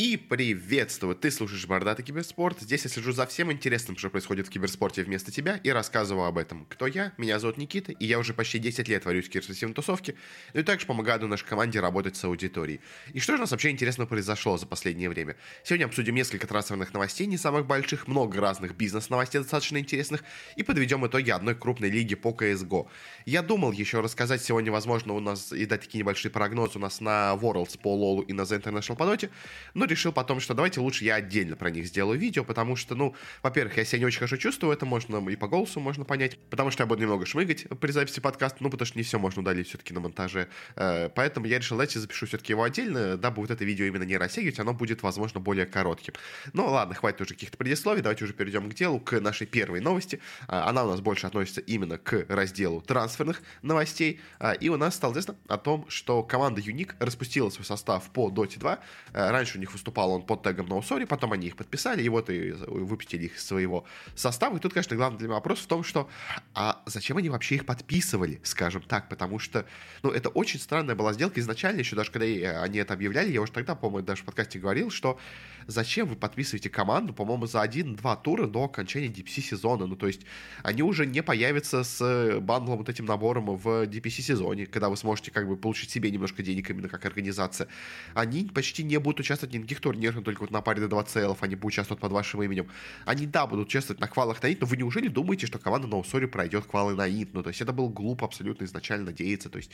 И приветствую! Ты слушаешь Бордатый Киберспорт. Здесь я слежу за всем интересным, что происходит в киберспорте вместо тебя, и рассказываю об этом. Кто я? Меня зовут Никита, и я уже почти 10 лет варюсь в киберспортивной тусовке, ну и также помогаю нашей команде работать с аудиторией. И что же у нас вообще интересно произошло за последнее время? Сегодня обсудим несколько трансферных новостей, не самых больших, много разных бизнес-новостей достаточно интересных, и подведем итоги одной крупной лиги по CSGO. Я думал еще рассказать сегодня, возможно, у нас и дать такие небольшие прогнозы у нас на Worlds по Лолу и на The International по Dota, но решил потом, что давайте лучше я отдельно про них сделаю видео, потому что, ну, во-первых, я себя не очень хорошо чувствую, это можно и по голосу можно понять, потому что я буду немного шмыгать при записи подкаста, ну, потому что не все можно удалить все-таки на монтаже. Э, поэтому я решил, давайте запишу все-таки его отдельно, дабы вот это видео именно не растягивать, оно будет, возможно, более коротким. Ну, ладно, хватит уже каких-то предисловий, давайте уже перейдем к делу, к нашей первой новости. Э, она у нас больше относится именно к разделу трансферных новостей, э, и у нас стало известно о том, что команда Unique распустила свой состав по Dota 2. Раньше у них выступал он под тегом NoSorry, потом они их подписали, и вот и выпустили их из своего состава. И тут, конечно, главный для меня вопрос в том, что а зачем они вообще их подписывали, скажем так, потому что, ну, это очень странная была сделка изначально, еще даже когда они это объявляли, я уже тогда, по-моему, даже в подкасте говорил, что зачем вы подписываете команду, по-моему, за один-два тура до окончания DPC сезона, ну, то есть они уже не появятся с бандлом вот этим набором в DPC сезоне, когда вы сможете как бы получить себе немножко денег именно как организация. Они почти не будут участвовать ни в каких турнирах, но только вот на паре до 2 целов они будут участвовать под вашим именем. Они, да, будут участвовать на квалах на Инт, но вы неужели думаете, что команда Ноусори пройдет квалы на Инт? Ну, то есть это был глупо абсолютно изначально надеяться. То есть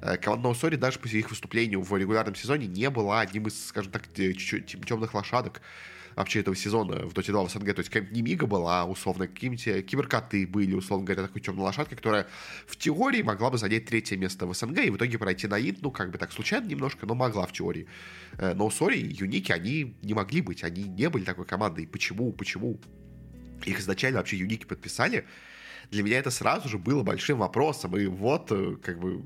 э, команда Ноусори даже после их выступлению в регулярном сезоне не была одним из, скажем так, темных лошадок вообще этого сезона в Dota 2 в СНГ. То есть какая-нибудь Немига была, условно, какие-нибудь киберкоты были, условно говоря, такой темной лошадкой, которая в теории могла бы занять третье место в СНГ и в итоге пройти на Инт, ну, как бы так случайно немножко, но могла в теории. Э, но сори, Юники, они не могли быть, они не были такой командой. Почему? Почему? Их изначально вообще Юники подписали. Для меня это сразу же было большим вопросом. И вот, э, как бы,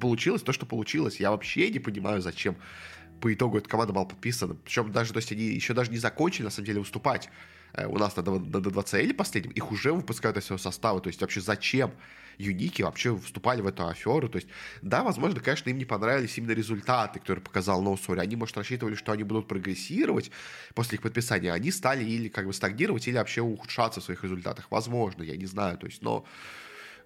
получилось то, что получилось. Я вообще не понимаю, зачем по итогу эта команда была подписана. Причем даже, то есть они еще даже не закончили, на самом деле, выступать э, у нас на, на, на 2CL последнем, их уже выпускают из своего состава. То есть вообще зачем Юники вообще вступали в эту аферу? То есть, да, возможно, конечно, им не понравились именно результаты, которые показал NoSory. Они, может, рассчитывали, что они будут прогрессировать после их подписания. Они стали или как бы стагнировать, или вообще ухудшаться в своих результатах. Возможно, я не знаю. То есть, но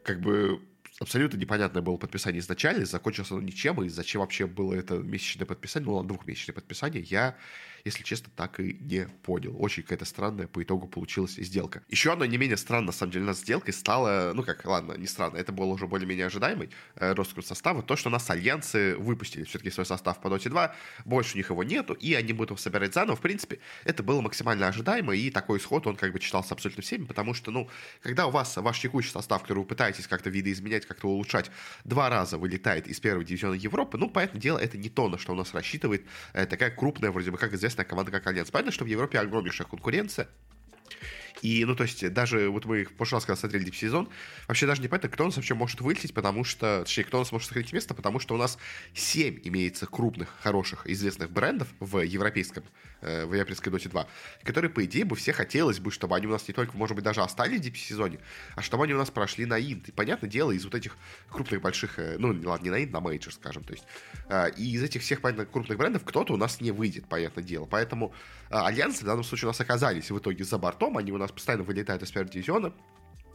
как бы абсолютно непонятное было подписание изначально, закончилось оно ничем, и зачем вообще было это месячное подписание, ну, двухмесячное подписание, я если честно, так и не понял. Очень какая-то странная по итогу получилась сделка. Еще одна не менее странная, на самом деле, у нас сделкой стала, ну как, ладно, не странно, это было уже более-менее ожидаемый э, роспуск состава, то, что нас альянсы выпустили все-таки свой состав по Dota 2, больше у них его нету, и они будут его собирать заново. В принципе, это было максимально ожидаемо, и такой исход, он как бы читался абсолютно всеми, потому что, ну, когда у вас ваш текущий состав, который вы пытаетесь как-то видоизменять, как-то улучшать, два раза вылетает из первого дивизиона Европы, ну, понятное дело, это не то, на что у нас рассчитывает э, такая крупная, вроде бы, как известно, известная команда, как Альянс. Понятно, что в Европе огромнейшая конкуренция, и, ну, то есть, даже вот мы в прошлый раз, когда смотрели DPC сезон, вообще даже не понятно, кто у нас вообще может вылететь, потому что, точнее, кто у нас может сохранить место, потому что у нас 7 имеется крупных, хороших, известных брендов в европейском, э, в европейской Dota 2, которые, по идее, бы все хотелось бы, чтобы они у нас не только, может быть, даже остались в DPC сезоне, а чтобы они у нас прошли на Инт. И, понятное дело, из вот этих крупных, больших, э, ну, ладно, не на Инт, на Мейджор, скажем, то есть, э, и из этих всех, понятно, крупных брендов кто-то у нас не выйдет, понятное дело. Поэтому э, Альянсы в данном случае у нас оказались в итоге за бортом, они у нас постоянно вылетают из первого дивизиона,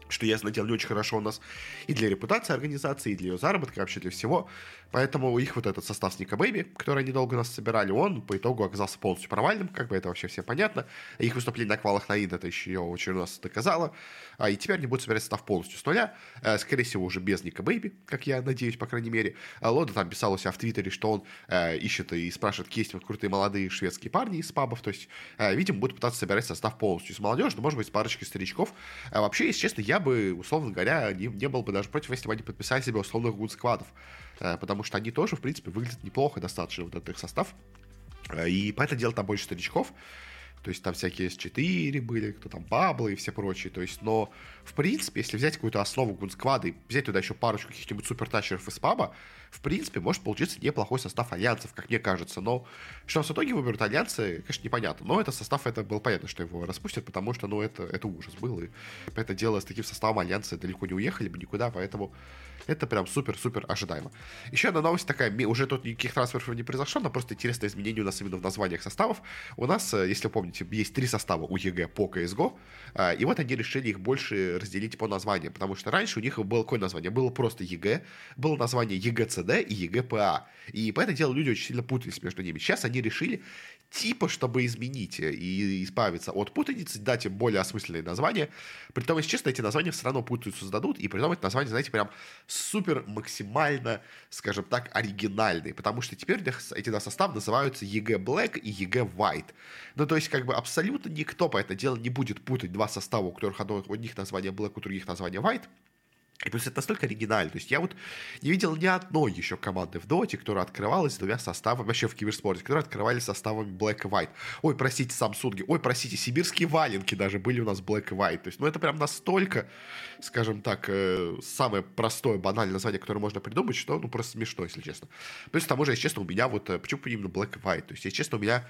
что, ясно дело, не очень хорошо у нас и для репутации организации, и для ее заработка, вообще для всего. Поэтому их вот этот состав Nikobaby, который они долго нас собирали, он по итогу оказался полностью провальным, как бы это вообще все понятно. Их выступление на квалах на Инт это еще очень раз доказало. А, и теперь они будут собирать состав полностью с нуля. А, скорее всего, уже без Nikobaby, как я надеюсь, по крайней мере. А, Loda там писал у себя в Твиттере, что он а, ищет и спрашивает, есть вот крутые молодые шведские парни из пабов. То есть, а, видимо, будут пытаться собирать состав полностью с молодежью, но, может быть, с парочкой старичков. А, вообще, если честно, я бы, условно говоря, не, не был бы даже против, если бы они подписали себе условных гуд-сквадов. А, потому что они тоже, в принципе, выглядят неплохо достаточно, вот этот их состав. А, и по это дело там больше старичков. То есть там всякие S4 были, кто там Баблы и все прочие. То есть, но в принципе, если взять какую-то основу гунсквада и взять туда еще парочку каких-нибудь супертачеров из паба, в принципе, может получиться неплохой состав альянсов, как мне кажется. Но что в итоге выберут альянсы, конечно, непонятно. Но это состав, это было понятно, что его распустят, потому что, ну, это, это ужас был. И это дело с таким составом альянсы далеко не уехали бы никуда, поэтому это прям супер-супер ожидаемо. Еще одна новость такая, уже тут никаких трансферов не произошло, но просто интересное изменение у нас именно в названиях составов. У нас, э, если помните, есть три состава у EG по CSGO, э, и вот они решили их больше разделить по названиям, потому что раньше у них было какое название? Было просто EG, было название EG.CD и EG.PA. И поэтому дело люди очень сильно путались между ними. Сейчас они решили типа, чтобы изменить и избавиться от путаницы, дать им более осмысленные названия. Притом, если честно, эти названия все равно путаются создадут, и при этом эти названия, знаете, прям супер максимально, скажем так, оригинальные, потому что теперь эти два состава называются EG Black и EG White. Ну, то есть, как бы абсолютно никто по это дело не будет путать два состава, у которых одно, у них название Black, у других название White, и плюс это настолько оригинально. То есть я вот не видел ни одной еще команды в Доте, которая открывалась двумя составами, вообще в киберспорте, которые открывали составами Black и White. Ой, простите, Samsung, ой, простите, сибирские валенки даже были у нас Black и White. То есть, ну это прям настолько, скажем так, э, самое простое, банальное название, которое можно придумать, что ну просто смешно, если честно. Плюс к тому же, если честно, у меня вот, э, почему именно Black и White? То есть, если честно, у меня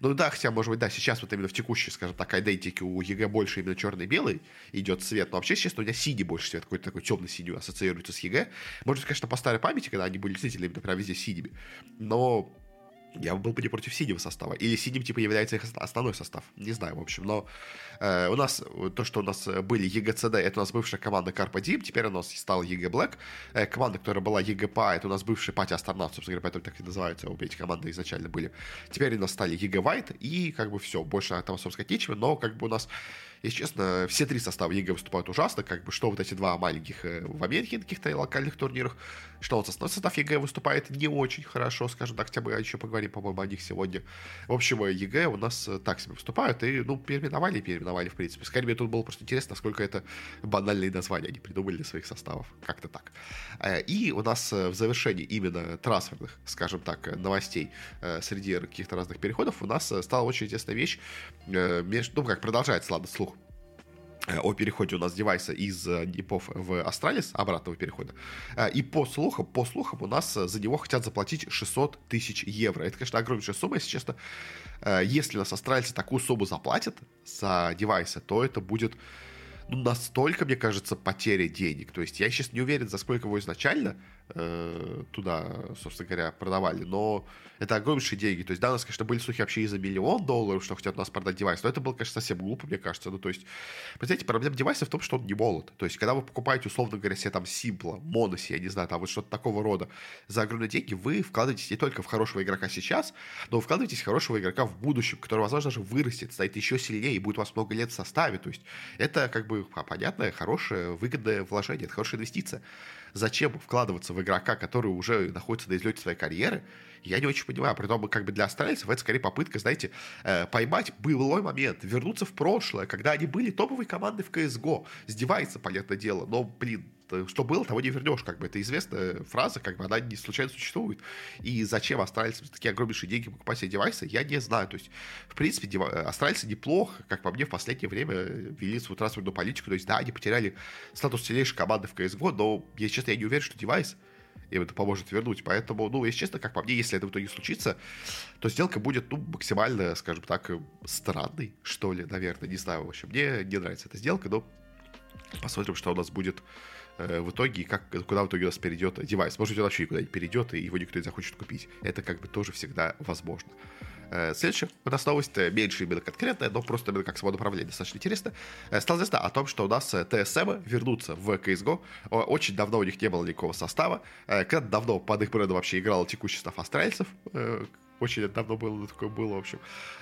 ну да, хотя, может быть, да, сейчас вот именно в текущей, скажем так, идентике у EG больше именно черный-белый идет цвет, но вообще, честно, у меня синий больше цвет, какой-то такой темно-синий ассоциируется с EG. Может, конечно, по старой памяти, когда они были действительно именно прям везде синими, но я был бы не против синего состава. Или синим, типа, является их основной состав. Не знаю, в общем. Но э, у нас, то, что у нас были EG.CD, это у нас бывшая команда Carpe Diem, теперь у нас стала EG Black. Э, команда, которая была EG.PA, это у нас бывший Party Astronauts, собственно говоря, поэтому так и называются обе эти команды изначально были. Теперь у нас стали EG White, и как бы все, больше там, собственно сказать, нечего, но как бы у нас если честно, все три состава EG выступают ужасно, как бы, что вот эти два маленьких э, в Америке на каких-то локальных турнирах, что вот основной состав EG выступает не очень хорошо, скажем так, хотя бы еще поговорим, по-моему, о них сегодня. В общем, EG у нас э, так себе выступают, и, ну, переименовали и переименовали, в принципе. Скорее, мне тут было просто интересно, насколько это банальные названия они придумали для своих составов, как-то так. Э, и у нас в завершении именно трансферных, скажем так, новостей среди каких-то разных переходов у нас стала очень интересная вещь, между, ну, как продолжается, ладно, слух о переходе у нас device из NiP-ов э, в Astralis, обратного перехода. Э, и по слухам, по слухам у нас за него хотят заплатить 600 тысяч евро. Это, конечно, огромнейшая сумма, если честно. Если у нас Astralis такую сумму заплатят за device, то это будет ну, настолько, мне кажется, потеря денег. То есть я сейчас не уверен, за сколько его изначально э, туда, собственно говоря, продавали, но это огромнейшие деньги. То есть, да, у нас, конечно, были слухи вообще и за миллион долларов, что хотят у нас продать девайс, но это было, конечно, совсем глупо, мне кажется. Ну, то есть, представляете, проблема девайса в том, что он не молод. То есть, когда вы покупаете, условно говоря, себе там Симпла, Моноси, я не знаю, там вот что-то такого рода за огромные деньги, вы вкладываетесь не только в хорошего игрока сейчас, но вы вкладываетесь в хорошего игрока в будущем, который, возможно, даже вырастет, станет еще сильнее и будет у вас много лет в составе. То есть, это как бы понятное, хорошее, выгодное вложение, это хорошая инвестиция зачем вкладываться в игрока, который уже находится на излете своей карьеры, я не очень понимаю. При том, как бы для австралийцев это скорее попытка, знаете, э, поймать былой момент, вернуться в прошлое, когда они были топовой командой в CSGO. Сдевается, понятное дело, но, блин, что было, того не вернешь, как бы это известная фраза, как бы она не случайно существует. И зачем австралийцам такие огромнейшие деньги покупать себе девайсы, я не знаю. То есть, в принципе, дев... австралийцы неплохо, как по мне, в последнее время вели свою трансферную политику. То есть, да, они потеряли статус сильнейшей команды в CSGO, но, если честно, я не уверен, что девайс им это поможет вернуть. Поэтому, ну, если честно, как по мне, если это в итоге случится, то сделка будет, ну, максимально, скажем так, странной, что ли, наверное. Не знаю, в общем, мне не нравится эта сделка, но посмотрим, что у нас будет Э, в итоге, как, куда в итоге у нас перейдет девайс. Может быть, он вообще не перейдет, и его никто не захочет купить. Это как бы тоже всегда возможно. Э, следующая у нас новость э, меньше именно конкретная, но просто именно как самоуправление достаточно интересно. Стало известно о том, что у нас ТСМ вернутся в CSGO. Очень давно у них не было никакого состава. Когда давно под их брендом вообще играл текущий состав австралийцев, очень давно было такое было, в общем.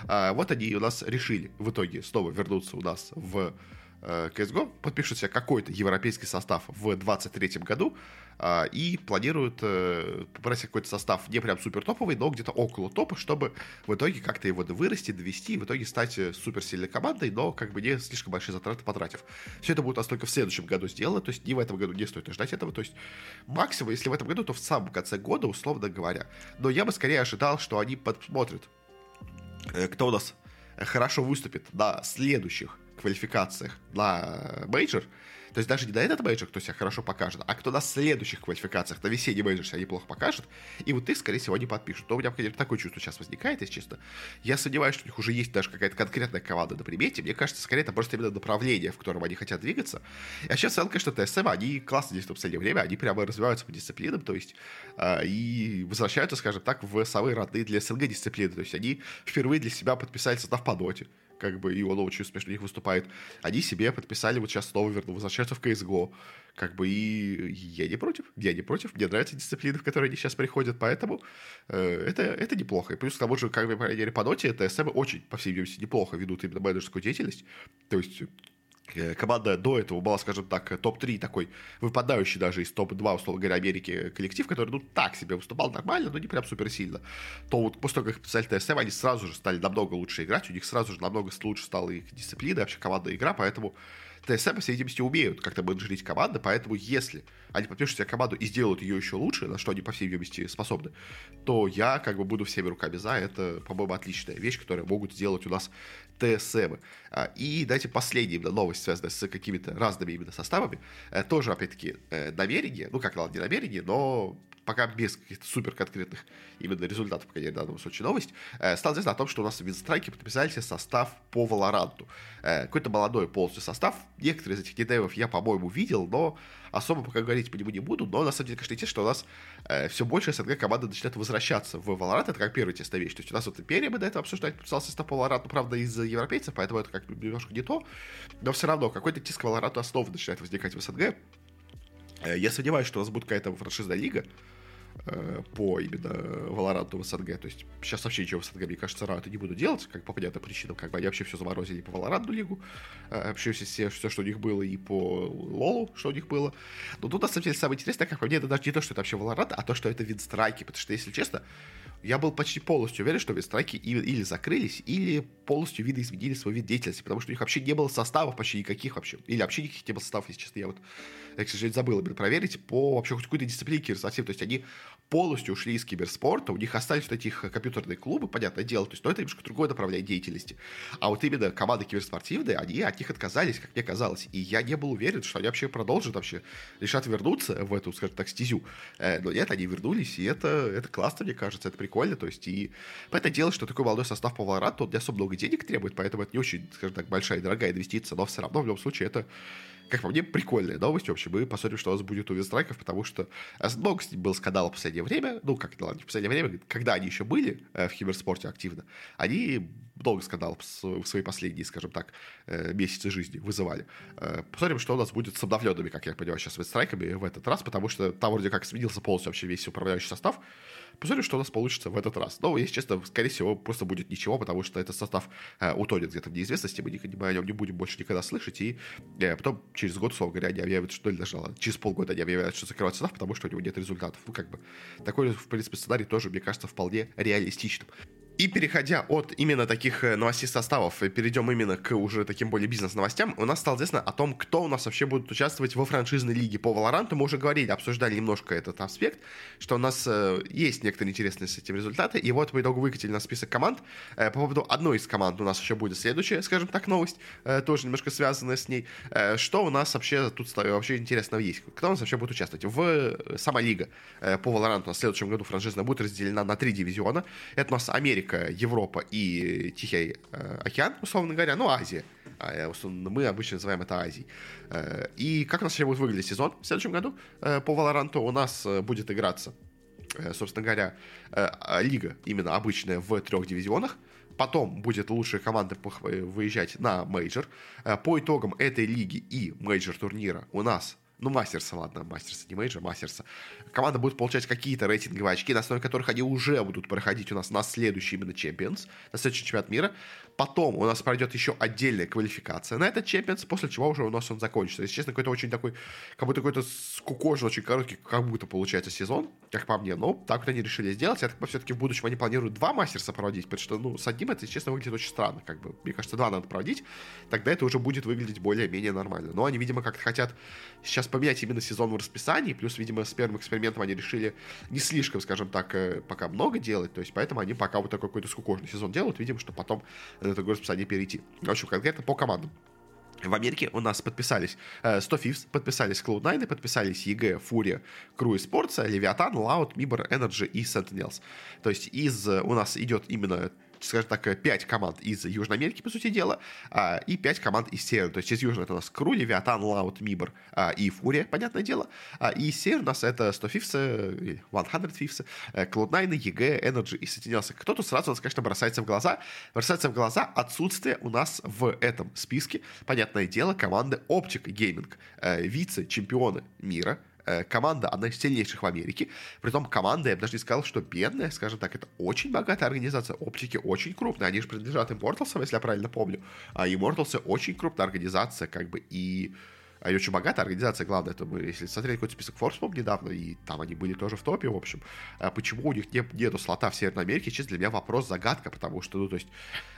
Вот они у нас решили в итоге снова вернуться у нас в CSGO, э, подпишут себе какой-то европейский состав в 2023 году а, и планируют э, попросить какой-то состав не прям супер топовый, но где-то около топа, чтобы в итоге как-то его вырасти, довести, в итоге стать э, супер сильной командой, но как бы не слишком большие затраты потратив. Все это будет у нас только в следующем году сделано, то есть не в этом году не стоит ждать этого, то есть максимум, если в этом году, то в самом конце года, условно говоря. Но я бы скорее ожидал, что они посмотрят, кто у нас хорошо выступит на следующих квалификациях на мейджор, То есть даже не на этот мейджор, кто себя хорошо покажет, а кто на следующих квалификациях, на весенний мейджор себя неплохо покажет, и вот их, скорее всего, не подпишут. Но у меня, конечно, такое чувство сейчас возникает, если честно. Я сомневаюсь, что у них уже есть даже какая-то конкретная команда на примете. Мне кажется, скорее это просто именно направление, в котором они хотят двигаться. А сейчас конечно, ТСМ, они классно действуют в последнее время, они прямо развиваются по дисциплинам, то есть э, и возвращаются, скажем так, в самые родные для СНГ дисциплины. То есть они впервые для себя подписали состав по доте как бы, и он очень успешно у них выступает. Они себе подписали, вот сейчас снова верну, возвращаются в CSGO, как бы, и я не против, я не против, мне нравятся дисциплины, в которые они сейчас приходят, поэтому э, это, это неплохо. И плюс к тому же, как бы, по крайней мере, по ноте, ТСМ очень, по всей видимости, неплохо ведут именно менеджерскую деятельность, то есть команда до этого была, скажем так, топ-3 такой, выпадающий даже из топ-2, условно говоря, Америки коллектив, который, ну, так себе выступал нормально, но не прям супер сильно, то вот после того, как подписали ТСМ, они сразу же стали намного лучше играть, у них сразу же намного лучше стала их дисциплина, вообще командная игра, поэтому ТСМ, по всей видимости, умеют как-то менеджерить команды, поэтому если они подпишут себе команду и сделают ее еще лучше, на что они, по всей видимости, способны, то я как бы буду всеми руками за. Это, по-моему, отличная вещь, которую могут сделать у нас ТСМ. А, и дайте последняя именно новость, связанная с какими-то разными именно составами. Э, тоже, опять-таки, э, намерение, ну, как, ладно, не намерение, но пока без каких-то супер конкретных именно результатов, по крайней в данном случае новость, э, стало известно о том, что у нас в Винстрайке подписали себе состав по Валоранту. Э, какой-то молодой полностью состав. Некоторые из этих недевов я, по-моему, видел, но особо пока говорить по нему не буду. Но на самом деле, конечно, интересно, что у нас э, все больше СНГ команды начинают возвращаться в Valorant. Это как первая тестовая вещь. То есть у нас вот Империя, мы до этого обсуждать, подписал состав по Valorant, правда, из европейцев, поэтому это как немножко не то. Но все равно какой-то тиск Valorant основы начинает возникать в СНГ. Э, я сомневаюсь, что у нас будет какая-то франшизная лига, по именно Валоранту в СНГ. То есть сейчас вообще ничего в СНГ, мне кажется, рано не буду делать, как по понятным причинам. Как бы они вообще все заморозили по Валоранту лигу. Э, вообще все, все, что у них было, и по Лолу, что у них было. Но тут, на самом деле, самое интересное, как по мне, это даже не то, что это вообще Валорант, а то, что это винстрайки. Потому что, если честно, я был почти полностью уверен, что винстрайки или закрылись, или полностью виды изменили свой вид деятельности, потому что у них вообще не было составов почти никаких вообще. Или вообще никаких не было составов, если честно. Я вот, я, к сожалению, забыл именно проверить по вообще хоть какой-то дисциплине киберспортив. То есть они полностью ушли из киберспорта, у них остались вот этих компьютерные клубы, понятное дело, то есть, но это немножко другое направление деятельности. А вот именно команды киберспортивные, они от них отказались, как мне казалось. И я не был уверен, что они вообще продолжат вообще, решат вернуться в эту, скажем так, стезю. Э, но нет, они вернулись, и это, это классно, мне кажется, это прикольно. То есть, и понятное дело, что такой молодой состав по Valorant, он не особо много денег требует, поэтому это не очень, скажем так, большая и дорогая инвестиция, но все равно в любом случае это как по мне, прикольная новость. В общем, мы посмотрим, что у нас будет у Винстрайков, потому что много с ним был скандал в последнее время. Ну, как, ладно, в последнее время, когда они еще были э, в киберспорте активно, они много скандалов в свои последние, скажем так, э, месяцы жизни вызывали. Э, посмотрим, что у нас будет с обновленными, как я понимаю, сейчас Винстрайками в этот раз, потому что там вроде как сменился полностью вообще весь управляющий состав. Посмотрим, что у нас получится в этот раз. Но, если честно, скорее всего, просто будет ничего, потому что этот состав э, утонет где-то в неизвестности, мы, мы о нем не будем больше никогда слышать, и э, потом через год, условно говоря, они объявят, что, или даже через полгода они объявят, что закрывают состав, потому что у него нет результатов. Ну, как бы, такой, в принципе, сценарий тоже, мне кажется, вполне реалистичным. И переходя от именно таких э, новостей составов, э, перейдем именно к уже таким более бизнес-новостям, у нас стало известно о том, кто у нас вообще будет участвовать во франшизной лиге по Valorant. Мы уже говорили, обсуждали немножко этот аспект, что у нас э, есть некоторые интересные с этим результаты. И вот по итогу выкатили на список команд. По поводу одной из команд у нас еще будет следующая, скажем так, новость, тоже немножко связанная с ней. Что у нас вообще тут вообще интересного есть? Кто у нас вообще будет участвовать? В сама лига по Valorant у нас в следующем году франшизная будет разделена на три дивизиона. Это у нас Америка, Америка, Европа и Тихий э, океан, условно говоря, ну, Азия. А, условно, мы обычно называем это Азией. Э, и как у нас будет выглядеть сезон в следующем году э, по Valorant? У нас э, будет играться, э, собственно говоря, э, лига именно обычная в трех дивизионах. Потом будет лучшая команда выезжать на мейджор. Э, по итогам этой лиги и мейджор турнира у нас ну, Мастерса, ладно, Мастерса, не мейджора, Мастерса, команда будет получать какие-то рейтинговые очки, на основе которых они уже будут проходить у нас на следующий именно Champions, на следующий чемпионат мира. Потом у нас пройдет еще отдельная квалификация на этот Champions, после чего уже у нас он закончится. Если честно, какой-то очень такой, как будто какой-то скукожен, очень короткий, как будто получается сезон, как по мне. Но так вот они решили сделать. Я так все-таки в будущем они планируют два мастерса проводить, потому что, ну, с одним это, если честно, выглядит очень странно. Как бы, мне кажется, два надо проводить, тогда это уже будет выглядеть более-менее нормально. Но они, видимо, как-то хотят сейчас поменять именно сезон в расписании, плюс, видимо, с первым экспериментом они решили не слишком, скажем так, э, пока много делать, то есть поэтому они пока вот такой какой-то скукожный сезон делают, видимо, что потом на такое расписание перейти. В общем, конкретно по командам. В Америке у нас подписались э, 100 Fifths, подписались Cloud9, подписались EG, Furia, Crew Sports, Leviathan, Loud, Mibor, Energy и Sentinels. То есть из, у нас идет именно скажем так, 5 команд из Южной Америки, по сути дела, а, и 5 команд из Севера. То есть из Южной это у нас Кру, Левиатан, Лаут, Мибор а, и Фурия, понятное дело. А, и из Севера у нас это 100 Фифсы, 100 Фифсы, Cloud9, EG, Energy и Sentinels. Кто-то сразу у нас, конечно, бросается в глаза. Бросается в глаза отсутствие у нас в этом списке, понятное дело, команды Optic Gaming, вице-чемпионы мира, Э, команда, одна из сильнейших в Америке. Притом команда, я бы даже не сказал, что бедная, скажем так, это очень богатая организация. Оптики очень крупные, они же принадлежат Immortals, если я правильно помню. А Immortals очень крупная организация, как бы, и они очень богатая организация, главное, это мы, если смотреть какой-то список Forbes, недавно, и там они были тоже в топе, в общем. А почему у них нет, нету слота в Северной Америке, честно, для меня вопрос загадка, потому что, ну, то есть,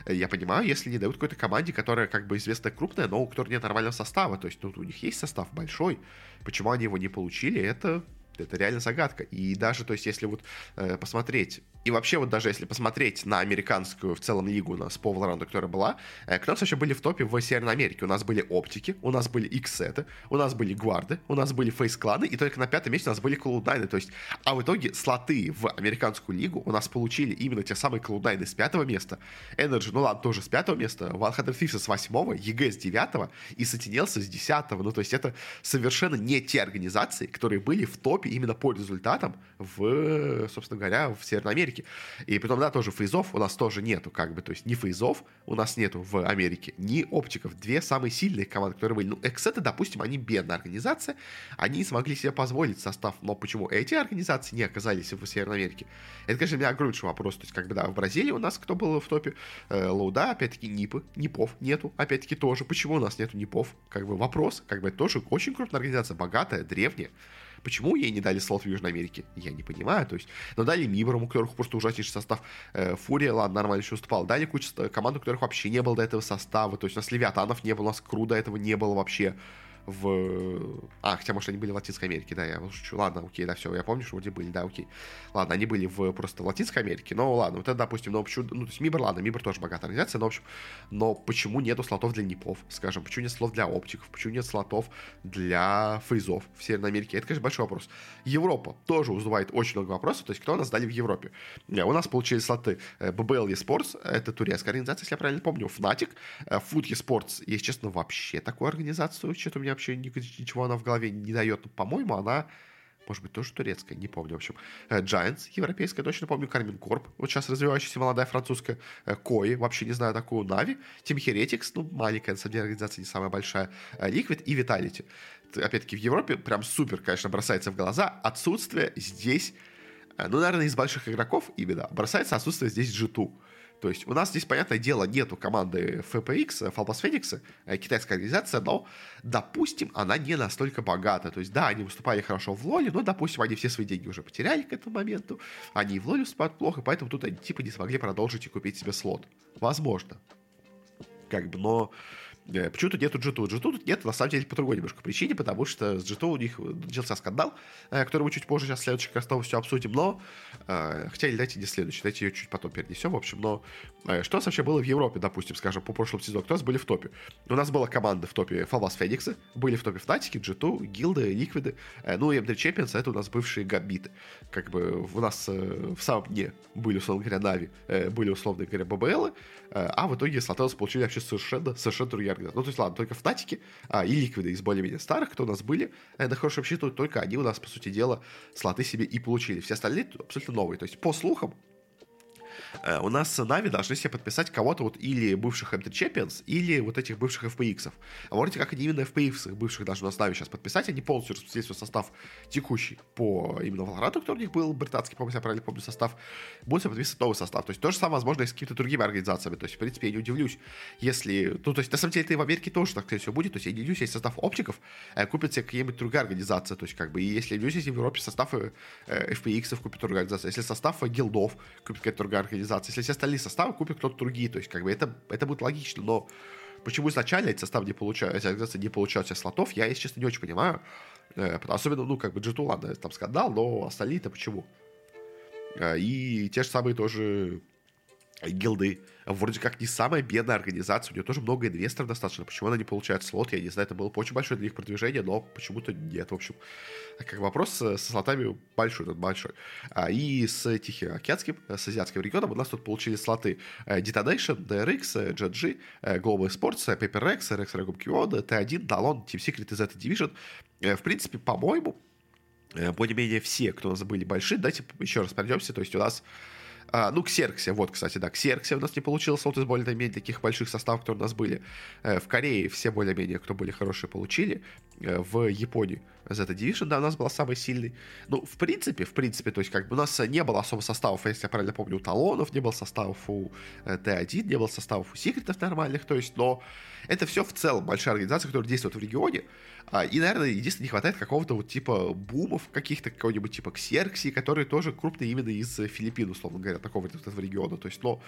э, я понимаю, если не дают какой-то команде, которая, как бы, известная крупная, но у которой нет нормального состава, то есть, ну, у них есть состав большой, почему они его не получили, это это реально загадка. И даже, то есть, если вот э, посмотреть, и вообще вот даже если посмотреть на американскую в целом лигу у нас по Valorant, которая была, э, у нас вообще были в топе в Северной Америке? У нас были оптики, у нас были иксеты, у нас были гварды, у нас были фейс-кланы, и только на пятом месте у нас были клоудайны. То есть, а в итоге слоты в американскую лигу у нас получили именно те самые клоудайны с пятого места, Energy, ну ладно, тоже с пятого места, Thieves с восьмого, EG с девятого и Sentinels с десятого. Ну, то есть, это совершенно не те организации, которые были в топе именно по результатам в, собственно говоря, в Северной Америке. И потом, да, тоже фейзов у нас тоже нету, как бы, то есть ни фейзов у нас нету в Америке, ни оптиков. Две самые сильные команды, которые были. Ну, Эксеты, допустим, они бедная организация, они смогли себе позволить состав, но почему эти организации не оказались в Северной Америке? Это, конечно, для меня огромнейший вопрос. То есть, как бы, да, в Бразилии у нас кто был в топе? Э, Лоуда, опять-таки, Нипы, Нипов нету, опять-таки тоже. Почему у нас нету Нипов? Как бы вопрос, как бы, это тоже очень крупная организация, богатая, древняя. Почему ей не дали слот в Южной Америке? Я не понимаю. То есть, но дали Мибором, у которых просто ужаснейший состав. Э, Фурия, ладно, нормально еще уступал. Дали кучу команд, у которых вообще не было до этого состава. То есть у нас Левиатанов не было, у нас Кру до этого не было вообще в... А, хотя, может, они были в Латинской Америке, да, я шучу. Ладно, окей, да, все, я помню, что вроде были, да, окей. Ладно, они были в, просто в Латинской Америке, но ладно, вот это, допустим, но почему... Ну, то есть Мибр, ладно, Мибр тоже богатая организация, но, в общем, но почему нету слотов для НИПов, скажем, почему нет слотов для оптиков, почему нет слотов для фейзов в Северной Америке? Это, конечно, большой вопрос. Европа тоже вызывает очень много вопросов, то есть кто у нас дали в Европе? Э, у нас получили слоты BBL eSports, это турецкая организация, если я правильно помню, Fnatic, Food eSports, если честно, вообще такую организацию, что-то у меня вообще ничего она в голове не дает. По-моему, она может быть, тоже турецкая, не помню, в общем. Э, Giants, европейская, точно помню, Кармин Корп, вот сейчас развивающаяся молодая французская, э, Кои, вообще не знаю такую, Нави, Team Heretics, ну, маленькая, на самом деле, организация не самая большая, э, Liquid и Vitality. Опять-таки, в Европе прям супер, конечно, бросается в глаза отсутствие здесь, ну, наверное, из больших игроков именно, бросается отсутствие здесь G2. То есть у нас здесь, понятное дело, нету команды FPX, Falbas Phoenix, э, китайская организация, но, допустим, она не настолько богата. То есть, да, они выступали хорошо в Лоле, но, допустим, они все свои деньги уже потеряли к этому моменту. Они и в Лоле выступают плохо, поэтому тут они типа не смогли продолжить и купить себе слот. Возможно. Как бы, но Э, почему тут нету G2? G2 тут нет, на самом деле, по другой немножко причине, потому что с G2 у них начался скандал, э, который мы чуть позже сейчас в следующих как все обсудим, но, э, хотя, или дайте не следующий, дайте ее чуть потом перенесем, в общем, но что у нас вообще было в Европе, допустим, скажем, по прошлому сезону, кто у нас были в топе? У нас была команда в топе Фалвас Фениксы, были в топе Фнатики, G2, Гилды, Ликвиды, ну и MD Champions, это у нас бывшие Габиты. Как бы у нас в самом дне были, условно говоря, Нави, были, условно говоря, ББЛы, а в итоге Слотелос получили вообще совершенно, совершенно другие организации. Ну, то есть, ладно, только Фнатики а, и Ликвиды из более-менее старых, кто у нас были э, на хорошем только они у нас, по сути дела, слоты себе и получили. Все остальные абсолютно новые. То есть, по слухам, у нас Нави должны себе подписать кого-то вот или бывших MT Champions, или вот этих бывших FPX. А вроде как они именно FPX бывших должны у нас Нави сейчас подписать, они полностью распределили свой состав текущий по именно Valorant, который у них был британский, по-моему, я правильно помню состав, будут подписывать новый состав. То есть то же самое возможно и с какими-то другими организациями. То есть, в принципе, я не удивлюсь, если... Ну, то есть, на самом деле, это и в Америке тоже так, скорее всего, будет. То есть, я не удивлюсь, если состав оптиков э, купит себе какие-нибудь другая организация. То есть, как бы, и если не удивлюсь, если в Европе состав э, FPX купит другая организация. Если состав гилдов купит какая-то другая организация. Если все остальные составы купят кто-то другие. То есть, как бы это, это будет логично, но почему изначально эти составы не получают, эти организации не получают себе слотов, я, если честно, не очень понимаю. Э, особенно, ну, как бы G2, ладно, там скандал, но остальные-то почему? Э, и те же самые тоже гилды. Вроде как не самая бедная организация, у нее тоже много инвесторов достаточно. Почему она не получает слот, я не знаю, это было очень большое для них продвижение, но почему-то нет. В общем, как вопрос со слотами большой, тут большой. А, и с Тихоокеанским, с азиатским регионом у нас тут получили слоты э, Detonation, DRX, GG, э, Global Sports, PaperX, RX Regum QOD, T1, Dalon, Team Secret и Z Division. Э, в принципе, по-моему, более-менее все, кто у нас были большие, давайте еще раз пройдемся. То есть у нас а, ну, Ксерксе, вот, кстати, да, Ксерксе у нас не получилось, вот из более-менее таких больших составов, которые у нас были. Э, в Корее все более-менее, кто были хорошие, получили. Э, в Японии Z Division, да, у нас была самой сильной. Ну, в принципе, в принципе, то есть, как бы у нас не было особо составов, если я правильно помню, у Талонов, не было составов у Т1, э, не было составов у Секретов нормальных, то есть, но это все в целом большая организация, которая действует в регионе, а, и, наверное, единственное, не хватает какого-то вот типа бумов каких-то, какого-нибудь типа Ксеркси, которые тоже крупные именно из Филиппин, условно говоря, такого вот этого региона. То есть, но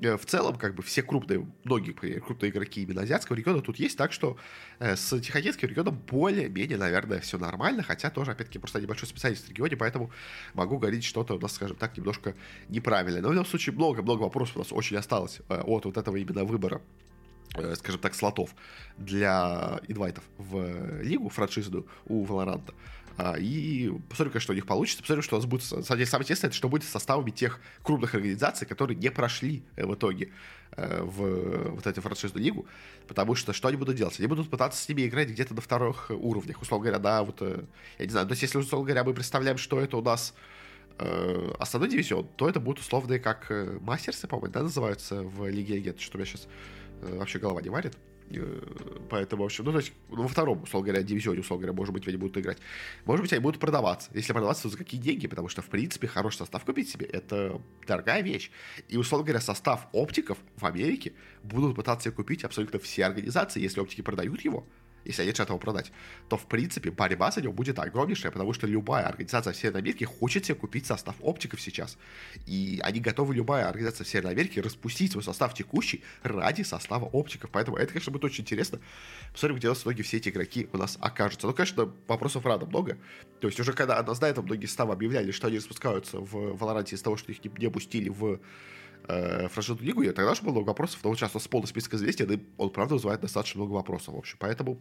э, в целом, как бы все крупные, многие крупные игроки именно азиатского региона тут есть, так что э, с Тихоокеанским регионом более-менее, наверное, все нормально, хотя тоже, опять-таки, просто небольшой специалист в регионе, поэтому могу говорить что-то у нас, скажем так, немножко неправильно. Но в любом случае много-много вопросов у нас очень осталось э, от вот этого именно выбора Э, скажем так, слотов для инвайтов в лигу франшизную у Valorant. А, и посмотрим, конечно, что у них получится. Посмотрим, что у нас будет... Самое интересное, это что будет с составами тех крупных организаций, которые не прошли э, в итоге в вот эту франшизную лигу. Потому что что они будут делать? Они будут пытаться с ними играть где-то на вторых уровнях. Условно говоря, да, вот... Я не знаю, то есть если, условно говоря, мы представляем, что это у нас основной дивизион, то это будут условные как мастерсы, по-моему, да, называются в Лиге Легенд, что у меня сейчас Э, вообще голова не варит. Э, поэтому, в общем, ну, то есть, ну, во втором, условно говоря, дивизионе, условно говоря, может быть, они будут играть. Может быть, они будут продаваться. Если продаваться, то за какие деньги? Потому что, в принципе, хороший состав купить себе — это дорогая вещь. И, условно говоря, состав оптиков в Америке будут пытаться купить абсолютно все организации. Если оптики продают его, если они решат его продать, то, в принципе, борьба за него будет огромнейшая, потому что любая организация в Северной Америке хочет себе купить состав оптиков сейчас. И они готовы, любая организация в Северной Америке, распустить свой состав текущий ради состава оптиков. Поэтому это, конечно, будет очень интересно. Посмотрим, где у нас в итоге все эти игроки у нас окажутся. Ну, конечно, вопросов рада много. То есть уже когда до этого многие составы объявляли, что они распускаются в Валоранте из-за того, что их не, пустили в э, франшизную лигу, и тогда же было много вопросов, но сейчас у нас полный список известий, да, он, правда, вызывает достаточно много вопросов, в общем. Поэтому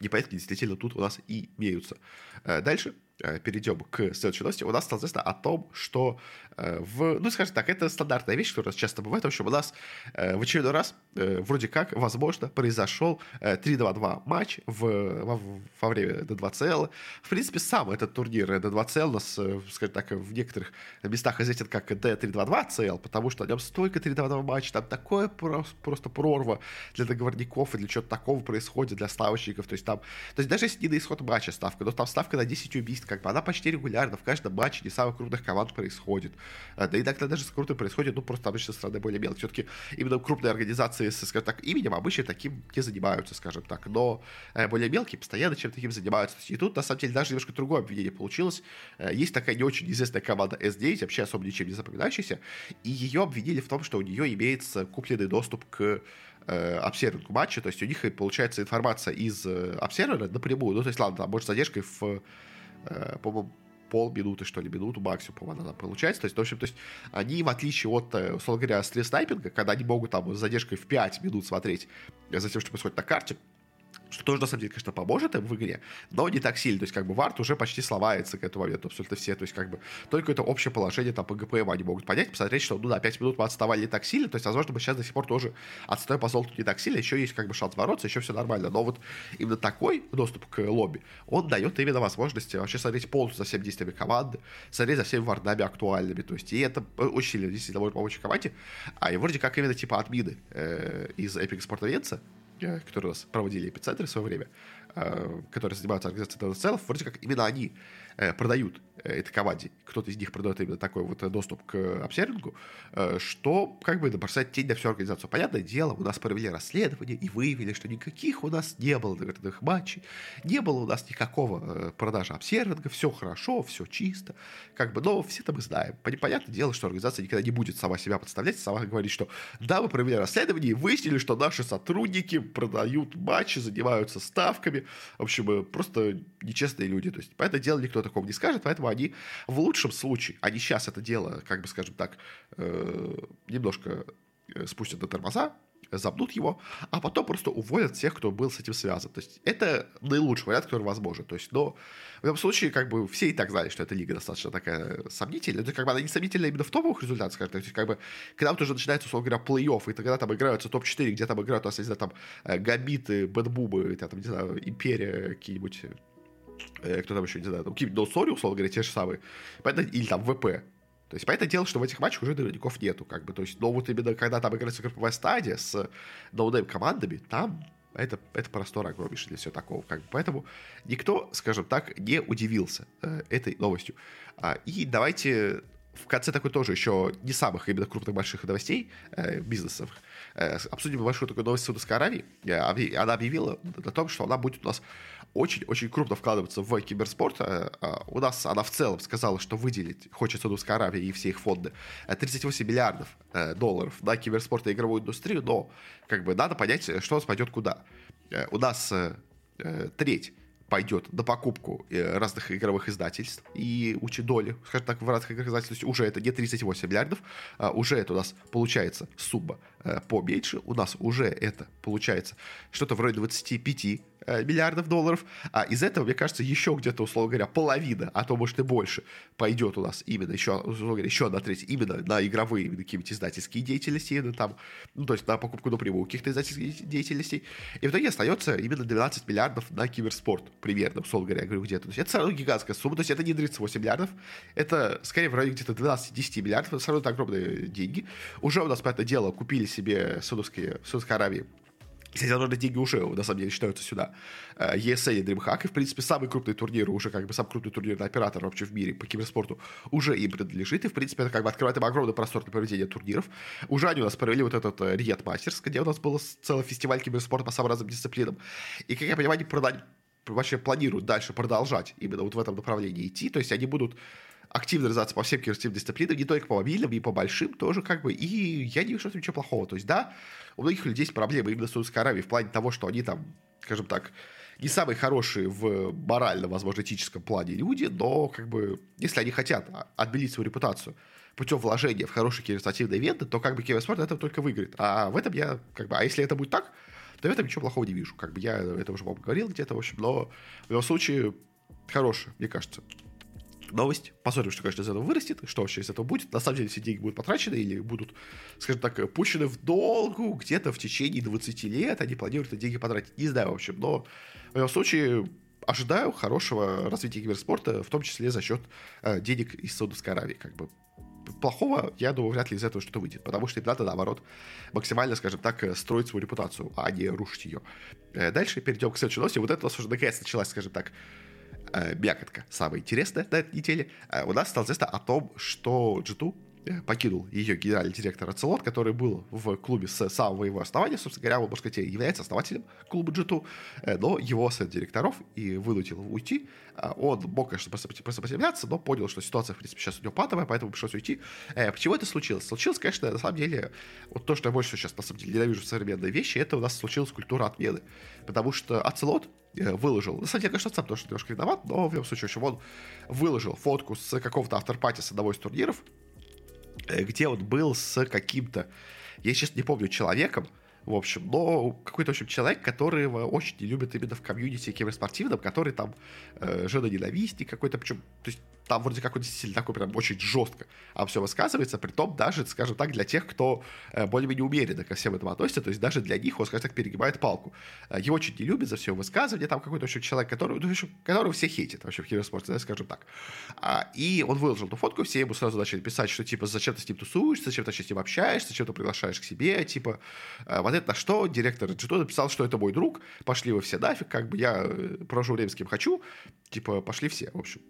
непонятки действительно тут у нас и имеются. Э, дальше перейдем к следующей новости, у нас стало известно о том, что э, в, ну, скажем так, это стандартная вещь, которая часто бывает, в общем, у нас э, в очередной раз вроде как, возможно, произошел 3-2-2 матч в, во, во время D2CL. В принципе, сам этот турнир D2CL у нас, скажем так, в некоторых местах известен как D322CL, потому что на нем столько 3-2-2 матчей, там такое просто, просто прорва для договорников и для чего-то такого происходит, для ставочников, то есть там, то есть даже если не на исход матча ставка, но там ставка на 10 убийств, как бы она почти регулярно в каждом матче не самых крупных команд происходит. А, да иногда даже с крупными происходит, ну, просто обычно страны более мелкие. Все-таки именно крупные организации с, скажем так, именем обычно таким не занимаются, скажем так. Но э, более мелкие постоянно чем-то таким занимаются. И тут, на самом деле, даже немножко другое обвинение получилось. Э, есть такая не очень известная команда S9, вообще особо ничем не запоминающаяся, и ее обвинили в том, что у нее имеется купленный доступ к э, обсервингу матча, то есть у них получается информация из э, обсервера напрямую, ну, то есть, ладно, там, может, задержкой в Э, по-моему, полминуты, что ли, минуту максимум, по-моему, она получается. То есть, в общем, то есть они, в отличие от, э, условно говоря, стресс-снайпинга, когда они могут там с задержкой в 5 минут смотреть за тем, что происходит на карте, что тоже, на самом деле, конечно, поможет им в игре, но не так сильно. То есть, как бы, вард уже почти сломается к этому моменту абсолютно все. То есть, как бы, только это общее положение там по ГПМ они могут понять, посмотреть, что, ну, на 5 минут мы отставали не так сильно. То есть, возможно, мы сейчас до сих пор тоже отстаем по золоту не так сильно. Еще есть, как бы, шанс бороться, еще все нормально. Но вот именно такой доступ к лобби, он дает именно возможность вообще смотреть полностью за всеми действиями команды, смотреть за всеми вардами актуальными. То есть, и это очень сильно действительно может помочь команде. А и вроде как именно типа админы э, из Epic Sport Events, Э, которые у нас проводили эпицентры в свое время, э, которые занимаются организацией целов, вроде как именно они Э, продают э, этой команде, кто-то из них продает именно такой вот э, доступ к обсервингу, что как бы бросает тень на всю организацию. Понятное дело, у нас провели расследование и выявили, что никаких у нас не было договорных матчей, не было у нас никакого продажи обсервинга, все хорошо, все чисто, как бы, но все это мы знаем. Понятное дело, что организация никогда не будет сама себя подставлять, сама говорить, что да, мы провели расследование и выяснили, что наши сотрудники продают матчи, занимаются ставками, в общем, просто нечестные люди. То есть, понятное дело, никто такого не скажет, поэтому они в лучшем случае, они сейчас это дело, как бы скажем так, э, немножко э, спустят на тормоза, забнут его, а потом просто уволят тех, кто был с этим связан. То есть это наилучший вариант, который возможен. То есть, но в любом случае, как бы все и так знали, что эта лига достаточно такая сомнительная. То есть, как бы она не сомнительная именно в топовых результатах, скажем так. То есть, как бы, когда вот уже начинается, условно говоря, плей-офф, и тогда там играются топ-4, где там играют, у нас, не знаю, там, э, Габиты, Бэтбубы, там, не знаю, Империя, какие-нибудь кто там еще, не знаю, там, какие-нибудь Ноусори, условно говоря, те же самые, Поэтому, или там ВП, то есть, понятное дело, что в этих матчах уже наверняка нету, как бы, то есть, но вот именно когда там играется групповая стадия с ноунейм командами, там это, это простор огромнейший для всего такого, как бы, поэтому никто, скажем так, не удивился э, этой новостью. А, и давайте в конце такой тоже еще не самых именно крупных больших новостей э, бизнесовых. Э, обсудим большую такую новость Саудовской Аравии. Э, она объявила о том, что она будет у нас очень-очень крупно вкладываться в киберспорт. Э, а у нас она в целом сказала, что выделить хочет Саудовская Аравия и все их фонды 38 э, миллиардов э, долларов на киберспорт и игровую индустрию, но как бы надо понять, что у нас пойдет куда. У нас треть пойдет на покупку разных игровых издательств и учит доли, скажем так, в разных игровых издательствах, уже это не 38 миллиардов, а уже это у нас получается сумма поменьше, у нас уже это получается что-то вроде 25 Э, миллиардов долларов, а из этого, мне кажется, еще где-то, условно говоря, половина, а то, может, и больше, пойдет у нас именно еще, условно говоря, еще одна треть именно на игровые именно какие-нибудь издательские деятельности, именно там, ну, то есть на покупку напрямую каких-то издательских деятельностей, и в итоге остается именно 12 миллиардов на киберспорт, примерно, условно говоря, я говорю, где-то. То есть это все равно гигантская сумма, то есть это не 38 миллиардов, это скорее в районе где-то 12-10 миллиардов, это все равно это огромные деньги. Уже у нас, по это дело, купили себе Судовские, Судовской Аравии кстати, эти деньги уже, на самом деле, считаются сюда. ESA и DreamHack, и, в принципе, самый крупный турнир, уже как бы самый крупный турнирный оператор вообще в мире по киберспорту, уже им принадлежит, и, в принципе, это как бы открывает им огромный простор для проведения турниров. Уже они у нас провели вот этот Риет Мастерс, где у нас был целый фестиваль киберспорта по самым разным дисциплинам. И, как я понимаю, они продали, вообще планируют дальше продолжать именно вот в этом направлении идти, то есть они будут активно развиваться по всем киберспортивным дисциплинам, не только по мобильным, и по большим тоже, как бы, и я не вижу ничего плохого. То есть, да, у многих людей есть проблемы именно с Саудовской Аравией в плане того, что они там, скажем так, не самые хорошие в морально, возможно, этическом плане люди, но как бы, если они хотят отбелить свою репутацию путем вложения в хорошие киберспортивные ивенты, то как бы киберспорт это только выиграет. А в этом я, как бы, а если это будет так, то в этом ничего плохого не вижу. Как бы я это уже вам говорил где-то, в общем, но в любом случае хороший, мне кажется новость. Посмотрим, что, конечно, из этого вырастет, что вообще из этого будет. На самом деле все деньги будут потрачены или будут, скажем так, пущены в долгу где-то в течение 20 лет. Они планируют эти деньги потратить. Не знаю, в общем, но в любом случае ожидаю хорошего развития киберспорта, в том числе за счет э, денег из Саудовской Аравии. Как бы плохого, я думаю, вряд ли из этого что-то выйдет, потому что им надо, наоборот, максимально, скажем так, э, строить свою репутацию, а не рушить ее. Э, дальше перейдем к следующей новости. Вот это у нас уже наконец началась, скажем так, э, мякотка, самая интересная на этой неделе, э, у нас стало известно о том, что G2 э, покинул ее генеральный директор Ацелот, который был в клубе с самого его основания, собственно говоря, он, можно сказать, является основателем клуба G2, э, но его совет директоров и вынудил его уйти. Э, он мог, конечно, сопротивляться, но понял, что ситуация, в принципе, сейчас у него патовая, поэтому пришлось уйти. Почему это случилось? Случилось, конечно, на самом деле, вот то, что я больше сейчас, на самом деле, ненавижу в вещи, это у нас случилась культура отмены. Потому что Ацелот Э, выложил. На самом деле, конечно, сам тоже немножко виноват, но в любом случае, в общем, он выложил фотку с какого-то авторпати с одного из турниров, э, где он был с каким-то, я сейчас не помню, человеком, в общем, но какой-то, в общем, человек, которого очень не любят именно в комьюнити киберспортивном, который там э, женоненавистник какой-то, причем, то есть там вроде как он действительно такой прям очень жестко а все высказывается, при том даже, скажем так, для тех, кто э, более-менее умеренно ко всем этому относится, то есть даже для них он, скажем так, перегибает палку. Э, его очень не любят за все высказывание, там какой-то очень человек, который, ну, общем, которого все хейтят вообще в киберспорте, да, скажем так. А, и он выложил эту фотку, все ему сразу начали писать, что типа зачем ты с ним тусуешься, зачем ты с ним общаешься, зачем ты приглашаешь к себе, типа э, в ответ на что директор Джито написал, что это мой друг, пошли вы все нафиг, как бы я провожу время с кем хочу, типа пошли все, в общем,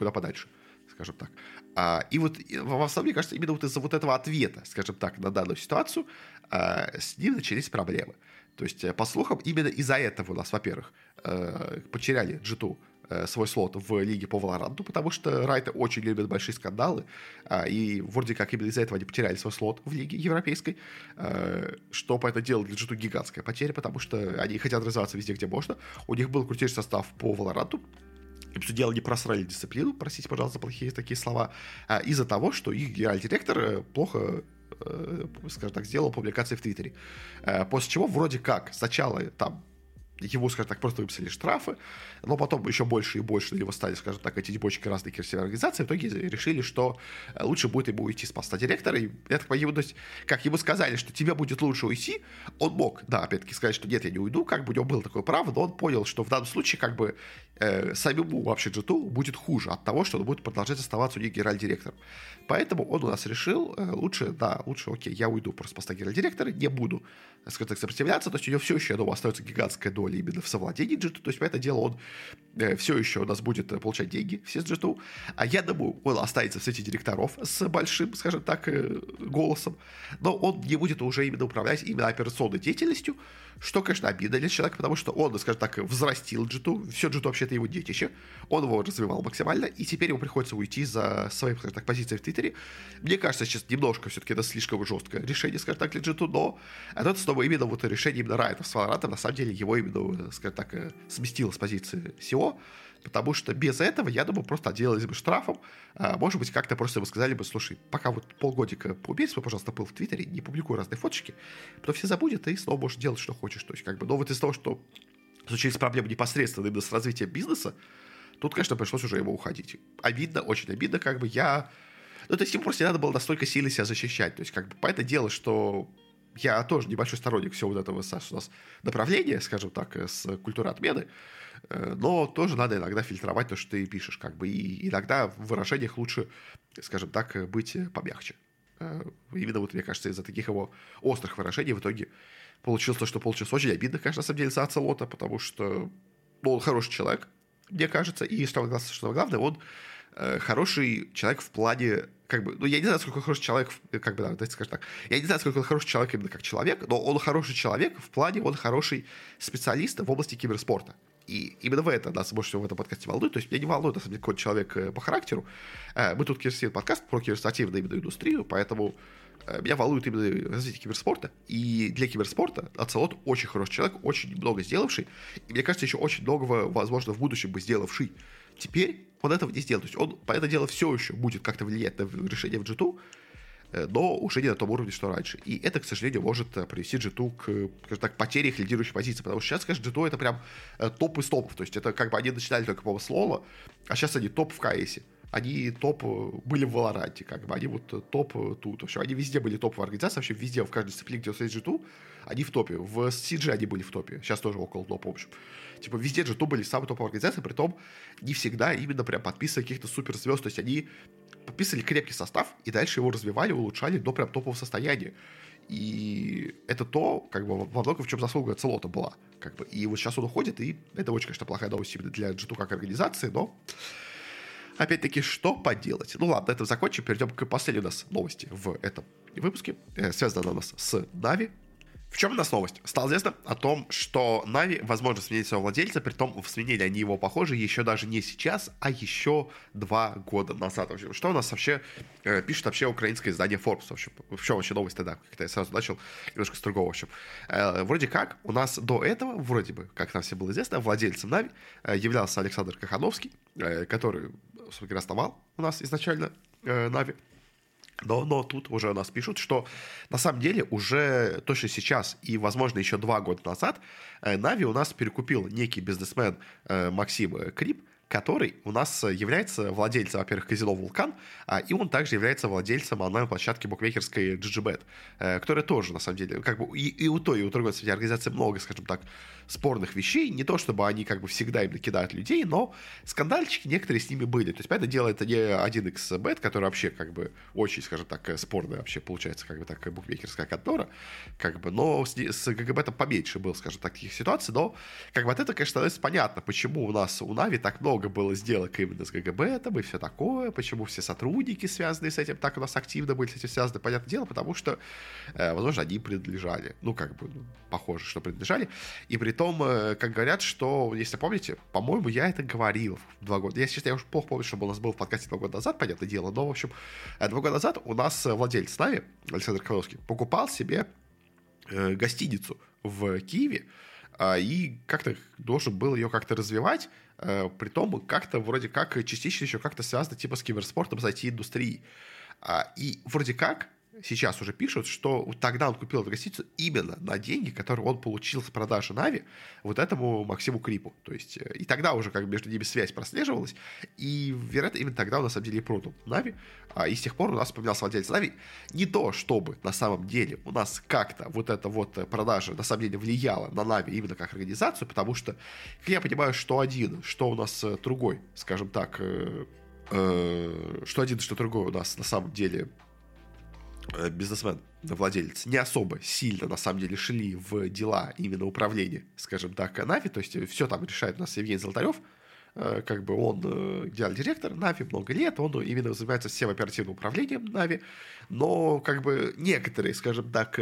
куда подальше скажем так. А, и вот в основном, мне кажется, именно вот из-за вот этого ответа, скажем так, на данную ситуацию, а, с ним начались проблемы. То есть, э, по слухам, именно из-за этого у нас, во-первых, э, потеряли G2 э, свой слот в лиге по Валоранту, потому что Райты очень любят большие скандалы, а, и вроде как именно из-за этого они потеряли свой слот в лиге европейской, что по это дело для G2 гигантская потеря, потому что они хотят развиваться везде, где можно. У них был крутейший состав по Валоранту, и все дело не просрали дисциплину, простите, пожалуйста, плохие такие слова, а из-за того, что их генеральный директор э, плохо э, скажем так, сделал публикации в Твиттере. Э, после чего вроде как сначала там его, скажем так, просто выписали штрафы, но потом еще больше и больше его стали, скажем так, эти дебочки разные красивые организации, в итоге решили, что э, лучше будет ему уйти с поста директора, и я так понимаю, то есть, как ему сказали, что тебе будет лучше уйти, он мог, да, опять-таки сказать, что нет, я не уйду, как бы у него было такое право, но он понял, что в данном случае, как бы, э, самому вообще Джиту будет хуже от того, что он будет продолжать оставаться у них генеральным директором. Поэтому он у нас решил, э, лучше, да, лучше, окей, я уйду просто с поста генерального директора, не буду, скажем так, сопротивляться, то есть у него все еще, я думаю, остается гигантская доля именно в совладении Джиту, то есть, по это дело, он э, все еще у нас будет э, получать деньги все с Джиту, а я думаю, он останется в сети директоров с большим, скажем так, э, голосом, но он не будет уже именно управлять именно операционной деятельностью, что, конечно, обидно для человека, потому что он, скажем так, взрастил Джиту, все Джиту вообще-то его детище, он его развивал максимально, и теперь ему приходится уйти за своей, скажем так, позицией в Твиттере. Мне кажется, сейчас немножко все-таки это слишком жесткое решение, скажем так, для Джиту, но это снова именно вот решение именно Райта с Валорантом, на самом деле, его именно, скажем так, э, сместило с позиции SEO, Потому что без этого, я думаю, просто отделались бы штрафом. А, может быть, как-то просто бы сказали бы, слушай, пока вот полгодика поубей свой, пожалуйста, пыл в Твиттере, не публикуй разные фоточки, потом все забудет, и снова можешь делать, что хочешь. То есть, как бы, но вот из того, что случились проблемы непосредственно именно с развитием бизнеса, тут, конечно, пришлось уже ему уходить. Обидно, очень обидно, как бы я... Ну, то есть ему просто не надо было настолько сильно себя защищать. То есть, как бы, по это дело, что я тоже небольшой сторонник всего вот этого, Саш, у нас направления, скажем так, с культуры отмены, Э, но тоже надо иногда фильтровать то, что ты пишешь, как бы, и иногда в выражениях лучше, скажем так, быть помягче. Э, именно вот, мне кажется, из-за таких его острых выражений в итоге получилось то, что получилось очень обидно, конечно, на самом деле, за Ацелота, потому что ну, он хороший человек, мне кажется, и что, что главное, он э, хороший человек в плане как бы, ну, я не знаю, сколько хороший человек, как бы, да, давайте скажем так, я не знаю, сколько он хороший человек именно как человек, но он хороший человек в плане, он хороший специалист в области киберспорта. И именно в это нас больше всего в этом подкасте волнует. То есть меня не волнует, на самом деле, какой человек э, по характеру. Э, мы тут киберспортивный подкаст про киберспортивную именно индустрию, поэтому э, меня волнует именно развитие киберспорта. И для киберспорта Ацелот очень хороший человек, очень много сделавший. И мне кажется, еще очень многого, возможно, в будущем бы сделавший. Теперь он этого не сделал. То есть он, по это дело, все еще будет как-то влиять на решение в g но уже не на том уровне, что раньше. И это, к сожалению, может привести G2 к, скажем так, потере их лидирующей позиции, потому что сейчас, конечно, G2 это прям топ из топов, то есть это как бы они начинали только, по-моему, а сейчас они топ в КС они топ были в Валоранте, как бы, они вот топ тут. В общем, они везде были топовые организации, вообще везде, в каждой дисциплине, где есть G2, они в топе. В CG они были в топе, сейчас тоже около топа, в общем. Типа, везде G2 были самые топовые организации, при том не всегда именно прям подписывали каких-то суперзвезд, то есть они подписывали крепкий состав и дальше его развивали, улучшали до прям топового состояния. И это то, как бы, во многом в чем заслуга Целота была. Как бы. И вот сейчас он уходит, и это очень, конечно, плохая новость именно для G2 как организации, но опять-таки, что поделать? Ну ладно, на этом закончим, перейдем к последней у нас новости в этом выпуске. Э, связана она у нас с Нави. В чем у нас новость? Стало известно о том, что Нави, возможно, сменить своего владельца, при том сменили они его, похоже, еще даже не сейчас, а еще два года назад. В общем, что у нас вообще э, пишет вообще украинское издание Forbes? В общем, в чем вообще новость тогда? Как-то я сразу начал немножко с другого. В общем, э, вроде как у нас до этого, вроде бы, как нам все было известно, владельцем Нави э, являлся Александр Кахановский, э, который, собственно, основал у нас изначально э, Нави. Но, но тут уже у нас пишут, что на самом деле уже точно сейчас и, возможно, еще два года назад Нави у нас перекупил некий бизнесмен э, Максим Крип, который у нас является владельцем, во-первых, казино «Вулкан», а, и он также является владельцем онлайн-площадки букмекерской GGBet, э, которая тоже, на самом деле, как бы и, и у той, и у другой среди организации много, скажем так, спорных вещей. Не то, чтобы они как бы всегда им кидают людей, но скандальчики некоторые с ними были. То есть, понятное дело, это не 1xbet, который вообще как бы очень, скажем так, спорная вообще получается как бы так букмекерская контора, как бы, но с, с ГГБ поменьше было, скажем так, таких ситуаций, но как бы от этого, конечно, становится понятно, почему у нас у Нави так много было сделок именно с ГГБ там и все такое, почему все сотрудники, связанные с этим, так у нас активно были с этим связаны, понятное дело, потому что, э, возможно, они принадлежали, ну, как бы, ну, похоже, что принадлежали, и при том, э, как говорят, что, если помните, по-моему, я это говорил два года. Я, честно, я уже плохо помню, что у нас был в подкасте два года назад, понятное дело, но, в общем, э, два года назад у нас владелец Нави, Александр Коваловский, покупал себе гостиницу в Киеве, а, и как-то должен был ее как-то развивать, э, при том как-то вроде как частично еще как-то связано типа с киберспортом зайти индустрии. А, и вроде как сейчас уже пишут, что тогда он купил эту гостиницу именно на деньги, которые он получил с продажи Нави вот этому Максиму Крипу. То есть э, и тогда уже как между ними связь прослеживалась, и, вероятно, именно тогда он на самом деле и продал Нави, а, и с тех пор у нас поменялся владелец Нави. Не то, чтобы на самом деле у нас как-то вот эта вот продажа на самом деле влияла на Нави именно как организацию, потому что, как я понимаю, что один, что у нас э, другой, скажем так, э, что один, что другой у нас на самом деле бизнесмен, владелец, не особо сильно, на самом деле, шли в дела именно управления, скажем так, Нави, то есть все там решает у нас Евгений Золотарев, э, как бы он э, генеральный директор Нави много лет, он именно занимается всем оперативным управлением Нави, но как бы некоторые, скажем так,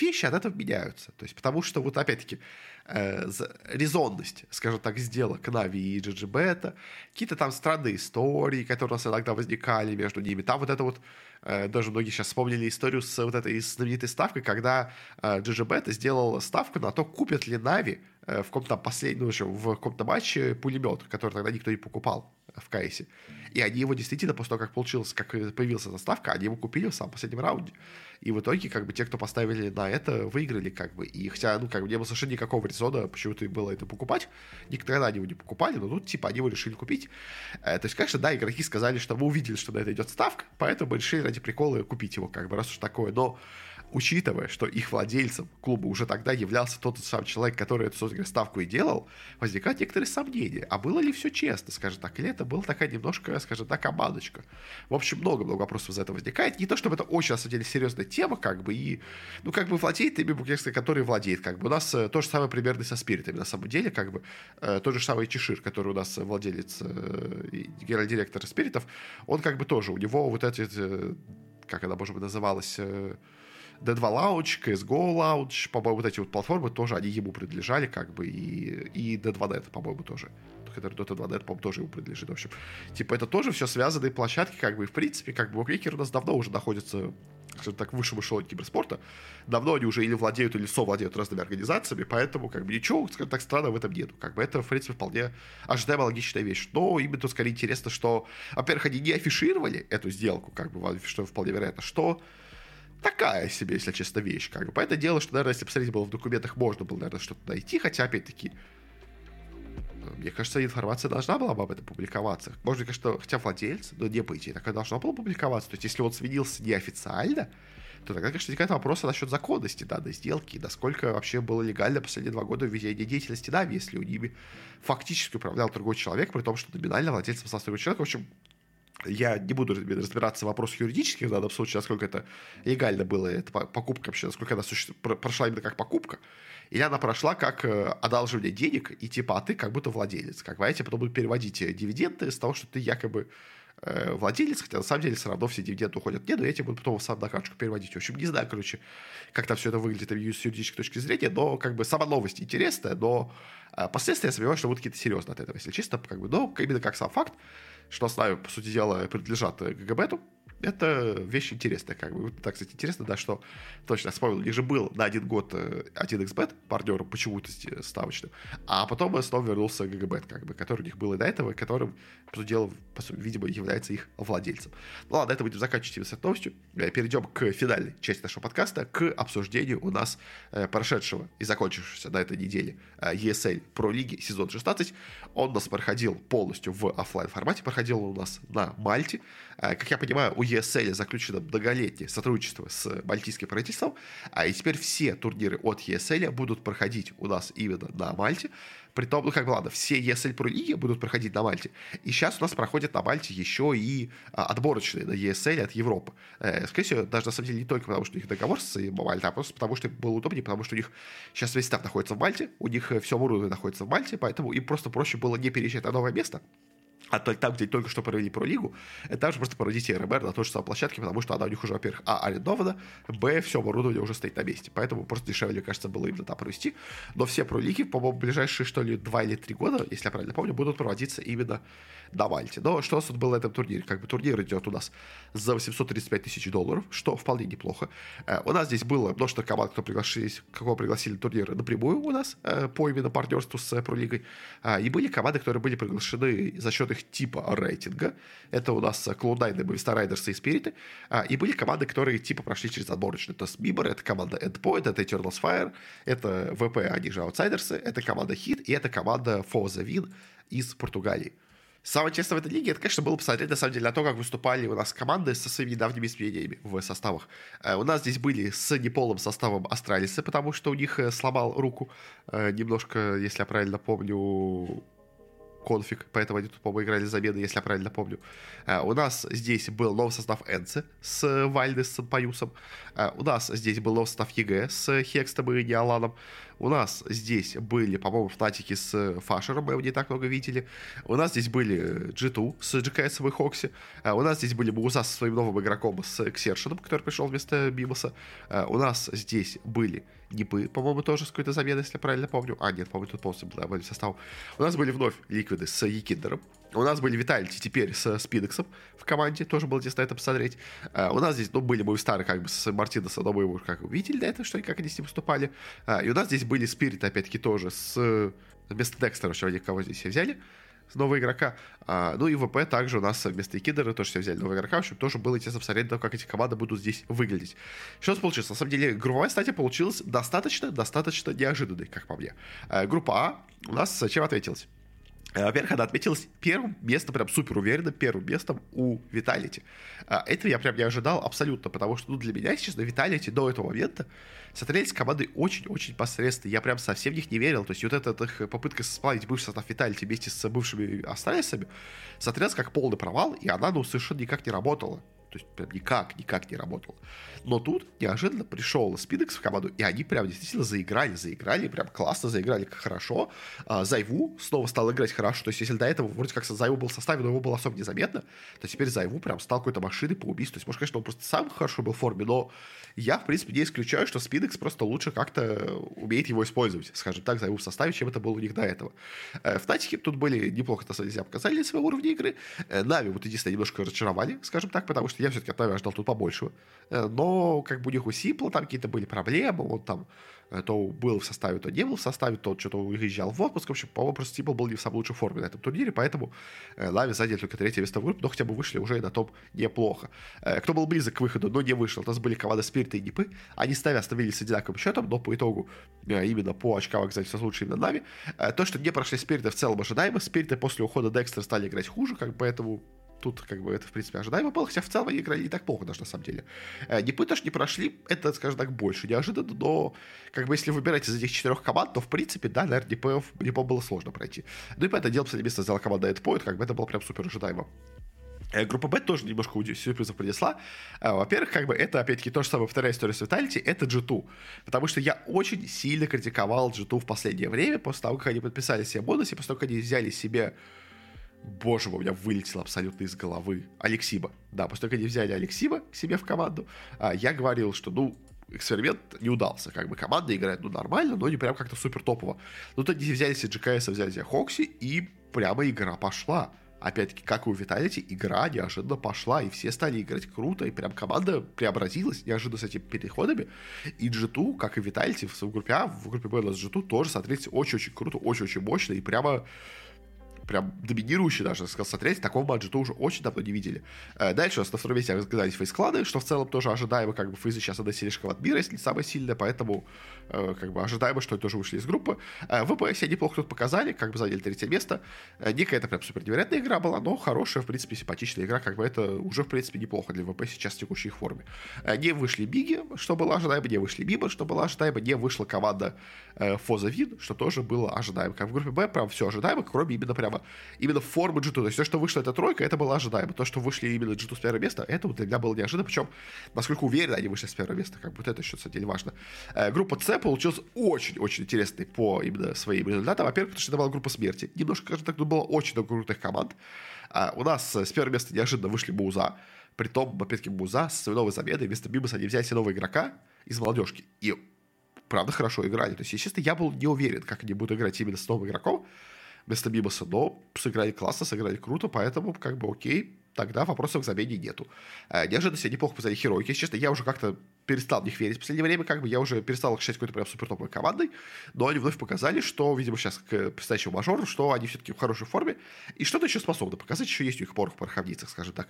вещи от этого меняются, то есть потому что вот опять-таки резонность, скажем так, сделок Нави и GGBet, какие-то там странные истории, которые у нас иногда возникали между ними, там вот это вот Э, даже многие сейчас вспомнили историю с вот этой знаменитой ставкой, когда э, сделал ставку на то, купят ли Нави э, в каком-то последнем, ну, в каком-то матче пулемет, который тогда никто не покупал в Кайсе. И они его действительно, после того, как получилось, как появилась эта ставка, они его купили в самом последнем раунде. И в итоге, как бы, те, кто поставили на это, выиграли, как бы. И хотя, ну, как бы, не было совершенно никакого резона почему-то было это покупать. Никогда они его не покупали, но тут, типа, они его решили купить. Э, то есть, конечно, да, игроки сказали, что мы увидели, что на это идет ставка, поэтому мы решили ради прикола купить его, как бы, раз уж такое. Но учитывая, что их владельцем клуба уже тогда являлся тот самый человек, который эту, собственно ставку и делал, возникают некоторые сомнения. А было ли все честно, скажем так, или это была такая немножко, скажем так, обманочка? В общем, много-много вопросов за это возникает. Не то, чтобы это очень, на самом деле, серьезная тема, как бы, и, ну, как бы владеет ими букмекерской, который владеет, как бы. У нас э, то же самое примерно со спиритами, на самом деле, как бы, э, тот же самый Чешир, который у нас владелец, э, генеральный директор спиритов, он как бы тоже, у него вот эти, как она, может быть, называлась, D2 Lounge, CSGO Lounge, по-моему, вот эти вот платформы тоже, они ему принадлежали, как бы, и, и D2Net, по-моему, тоже. Который Dota 2 Net, по-моему, тоже ему принадлежит. В общем, типа, это тоже все связанные площадки, как бы, и, в принципе, как бы, букмекеры у нас давно уже находятся скажем так, высшем эшелоне киберспорта. Давно они уже или владеют, или совладеют разными организациями, поэтому, как бы, ничего, скажем так, странного в этом нету. Как бы, это, в принципе, вполне ожидаемая логичная вещь. Но именно скорее интересно, что, во-первых, они не афишировали эту сделку, как бы, что вполне вероятно, что такая себе, если честно, вещь. Как бы. Понятное дело, что, наверное, если посмотреть было в документах, можно было, наверное, что-то найти, хотя, опять-таки, мне кажется, информация должна была бы об этом публиковаться. Может, конечно, хотя владелец, но не по идее, такая должна была публиковаться. То есть, если он сменился неофициально, то тогда, конечно, возникает вопрос насчет законности данной сделки, насколько вообще было легально последние два года введение деятельности Нави, если у ними фактически управлял другой человек, при том, что номинально владельцем стал другой человек. В общем, я не буду разбираться в вопросах юридических в данном случае, насколько это легально было, эта покупка вообще, насколько она суще... прошла именно как покупка, или она прошла как э, одалживание денег, и типа, а ты как будто владелец. Как, знаете, потом будут переводить дивиденды с того, что ты якобы э, владелец, хотя на самом деле все равно все дивиденды уходят мне, но я тебе буду потом сам на карточку переводить. В общем, не знаю, короче, как там все это выглядит с юридической точки зрения, но как бы сама новость интересная, но э, последствия я сомневаюсь, что будут какие-то серьезные от этого, если чисто, как бы, но именно как сам факт, что с по сути дела, принадлежат GGBet у, это вещь интересная, как бы. Так, кстати, интересно, да, что точно вспомнил, у них же был на один год 1xbet э, партнером почему-то ставочным, а потом снова вернулся GGBet, как бы, который у них был и до этого, которым, по дела, по сути, видимо, является их владельцем. Ну ладно, это будем заканчивать с этой новостью. Э, перейдем к финальной части нашего подкаста, к обсуждению у нас э, прошедшего и закончившегося на этой неделе ESL Pro Лиги сезон 16. Он у нас проходил полностью в офлайн формате, проходил у нас на Мальте. Как я понимаю, у ESL заключено многолетнее сотрудничество с балтийским правительством, а и теперь все турниры от ESL будут проходить у нас именно на Мальте. Притом, ну как бы ладно, все ESL Pro лиги будут проходить на Мальте. И сейчас у нас проходят на Мальте еще и а, отборочные на ESL от Европы. Э, скорее всего, даже на самом деле не только потому, что у них договор с Мальтой, а просто потому, что было удобнее, потому что у них сейчас весь став находится в Мальте, у них все оборудование находится в Мальте, поэтому им просто проще было не переезжать на новое место, а там, где только что провели про лигу, это также просто породите РМР на той же самой площадке, потому что она у них уже, во-первых, а, арендована, б, все оборудование уже стоит на месте. Поэтому просто дешевле, кажется, было именно там провести. Но все про лиги, по-моему, ближайшие, что ли, два или три года, если я правильно помню, будут проводиться именно на Мальте. Но что у нас тут было на этом турнире? Как бы турнир идет у нас за 835 тысяч долларов, что вполне неплохо. Э, у нас здесь было множество команд, кто пригласились, кого пригласили турниры напрямую у нас э, по именно партнерству с э, Пролигой. И были команды, которые были приглашены за счет их типа рейтинга. Это у нас Клоудайны, Movistar Riders и Спириты. И были команды, которые типа прошли через отборочный. Это Мибор, это команда Endpoint, это Eternals Fire, это ВП, они же аутсайдерсы, это команда Hit и это команда Фоза Вин из Португалии. Самое интересное в этой лиге, это, конечно, было посмотреть, на самом деле, на то, как выступали у нас команды со своими недавними изменениями в составах. Э, у нас здесь были с неполным составом Астралисы, потому что у них э, сломал руку э, немножко, если я правильно помню, Konfig, поэтому они тут, по-моему, играли замены, если я правильно помню. У нас здесь был новый состав ENCE с Valde, Санпаюсом. У нас здесь был новый состав EG с Хекстом и Неаланом. У нас здесь были, по-моему, фнатики с Фашером, мы его не так много видели. У нас здесь были G2 с GKS и Хокси. У нас здесь были Буза со своим новым игроком, с Ксершином, который пришел вместо Бимоса. А у нас здесь были Нипы, по-моему, тоже с какой-то заменой, если я правильно помню. А, нет, по-моему, тут полностью был состав. У нас были вновь Ликвиды с Якиндером. У нас были Виталити теперь с Спидексом в команде, тоже было интересно это посмотреть. Uh, у нас здесь, ну, были мы старые как бы с Мартинесом, но мы его как увидели до этого, что и как они с ним выступали. Uh, и у нас здесь были Спириты, опять-таки, тоже с... Вместо Декстера, вообще, кого здесь взяли нового игрока. А, ну и ВП также у нас вместо Кидера тоже все взяли нового игрока. В общем, тоже было интересно посмотреть, то, как эти команды будут здесь выглядеть. Что у получилось? На самом деле, групповая стадия получилась достаточно, достаточно неожиданной, как по мне. А, группа А у нас чем ответилась? Э, во-первых, она отметилась первым местом, прям супер уверенно, первым местом у Виталити. Этого я прям не ожидал абсолютно, потому что ну, для меня, если честно, Виталити до этого момента смотрелись команды очень-очень посредственно. Я прям совсем в них не верил. То есть вот эта их попытка сплавить бывший состав Виталити вместе с бывшими Астралисами смотрелась как полный провал, и она ну, совершенно никак не работала. То есть прям никак, никак не работало. Но тут неожиданно пришел Спидекс в команду, и они прям действительно заиграли, заиграли, прям классно заиграли, как хорошо. А, Зайву снова стал играть хорошо. То есть если до этого вроде как Зайву был в составе, но его было особо незаметно, то теперь Зайву прям стал какой-то машиной по убийству. То есть, может, конечно, он просто сам хорошо был в форме, но я, в принципе, не исключаю, что Спидекс просто лучше как-то умеет его использовать, скажем так, Зайву в составе, чем это было у них до этого. Э, в Татике тут были неплохо, на самом деле, показали своего уровня игры. Э, Нави вот единственное немножко разочаровали, скажем так, потому что я все-таки от Нави ожидал тут побольше. Э, но как бы у них у Сипла там какие-то были проблемы, он там Э, то был в составе, то не был в составе, тот что-то уезжал в отпуск. В общем, по-моему, просто Типл был не в самой лучшей форме на этом турнире, поэтому э, Лави заняли только третье место в группе, но хотя бы вышли уже и на топ неплохо. Кто был близок к выходу, но не вышел, у нас были команды Спирита и Дипы. Они с Нави остановились с одинаковым счетом, но по итогу именно по очкам оказались лучше именно Нави. То, что не прошли Спириты в целом ожидаемо, Спириты после ухода Декстера стали играть хуже, как бы поэтому тут как бы это, в принципе, ожидаемо было, хотя в целом они играли не так плохо даже на самом деле. Непы тоже не прошли, это, скажем так, больше неожиданно, но как бы если выбирать из этих четырех команд, то в принципе, да, наверное, ДПФ, ДП было сложно пройти. Ну и по это дело последнее место взяла команда Эдпоинт, как бы это было прям супер ожидаемо. Э, группа Б тоже немножко сюрпризов принесла. Э, во-первых, как бы это, опять-таки, то же самое, вторая история с Vitality, это G2. Потому что я очень сильно критиковал G2 в последнее время, после того, как они подписали себе бонусы, после того, как они взяли себе Боже мой, у меня вылетело абсолютно из головы. Алексиба. Да, после того, как они взяли Алексиба к себе в команду, а, я говорил, что, ну, эксперимент не удался. Как бы команда играет, ну, нормально, но не прям как-то супер топово. Ну, то они взяли себе GKS, взяли себе Хокси, и прямо игра пошла. Опять-таки, как и у Виталити, игра неожиданно пошла, и все стали играть круто, и прям команда преобразилась неожиданно с этими переходами. И G2, как и Виталити в группе А, в группе Б у нас G2 тоже смотрите очень-очень круто, очень-очень мощно, и прямо прям доминирующий даже, сказал, смотреть, такого баджета уже очень давно не видели. Э, дальше у нас на втором месте разгадались фейс-кланы, что в целом тоже ожидаемо, как бы фейзы сейчас одна слишком от мира, если не самая сильная, поэтому э, как бы ожидаемо, что они тоже вышли из группы. Э, в ВПС неплохо тут показали, как бы заняли третье место. Не какая-то прям супер невероятная игра была, но хорошая, в принципе, симпатичная игра, как бы это уже, в принципе, неплохо для ВП сейчас в текущей их форме. Не вышли Биги, что было ожидаемо, не вышли Биба, что было ожидаемо, не вышла команда Фоза Вин, что тоже было ожидаемо. Как в группе Б прям все ожидаемо, кроме именно прямо именно формы G2. То есть то, что вышла эта тройка, это было ожидаемо. То, что вышли именно G2 с первого места, это вот для меня было неожиданно. Причем, насколько уверенно они вышли с первого места. Как вот это еще, кстати, не важно. Э, группа С получилась очень-очень интересной по именно своим результатам. Во-первых, потому что это была группа смерти. Немножко, скажем так, тут было очень много крутых команд. А у нас с первого места неожиданно вышли Муза. Притом, опять-таки, Муза с своей новой заменой вместо Бибаса они взяли себе нового игрока из молодежки. И правда хорошо играли. То есть, естественно, я был не уверен, как они будут играть именно с новым игроком вместо Бибаса, но сыграли классно, сыграли круто, поэтому как бы окей, тогда вопросов к замене нету. Э, неожиданно себя неплохо показали Херойки. Если честно, я уже как-то перестал в них верить в последнее время, как бы я уже перестал их считать какой-то прям супер топовой командой, но они вновь показали, что, видимо, сейчас к предстоящему мажору, что они все-таки в хорошей форме, и что-то еще способны показать, еще есть у них порох в пороховницах, скажем так.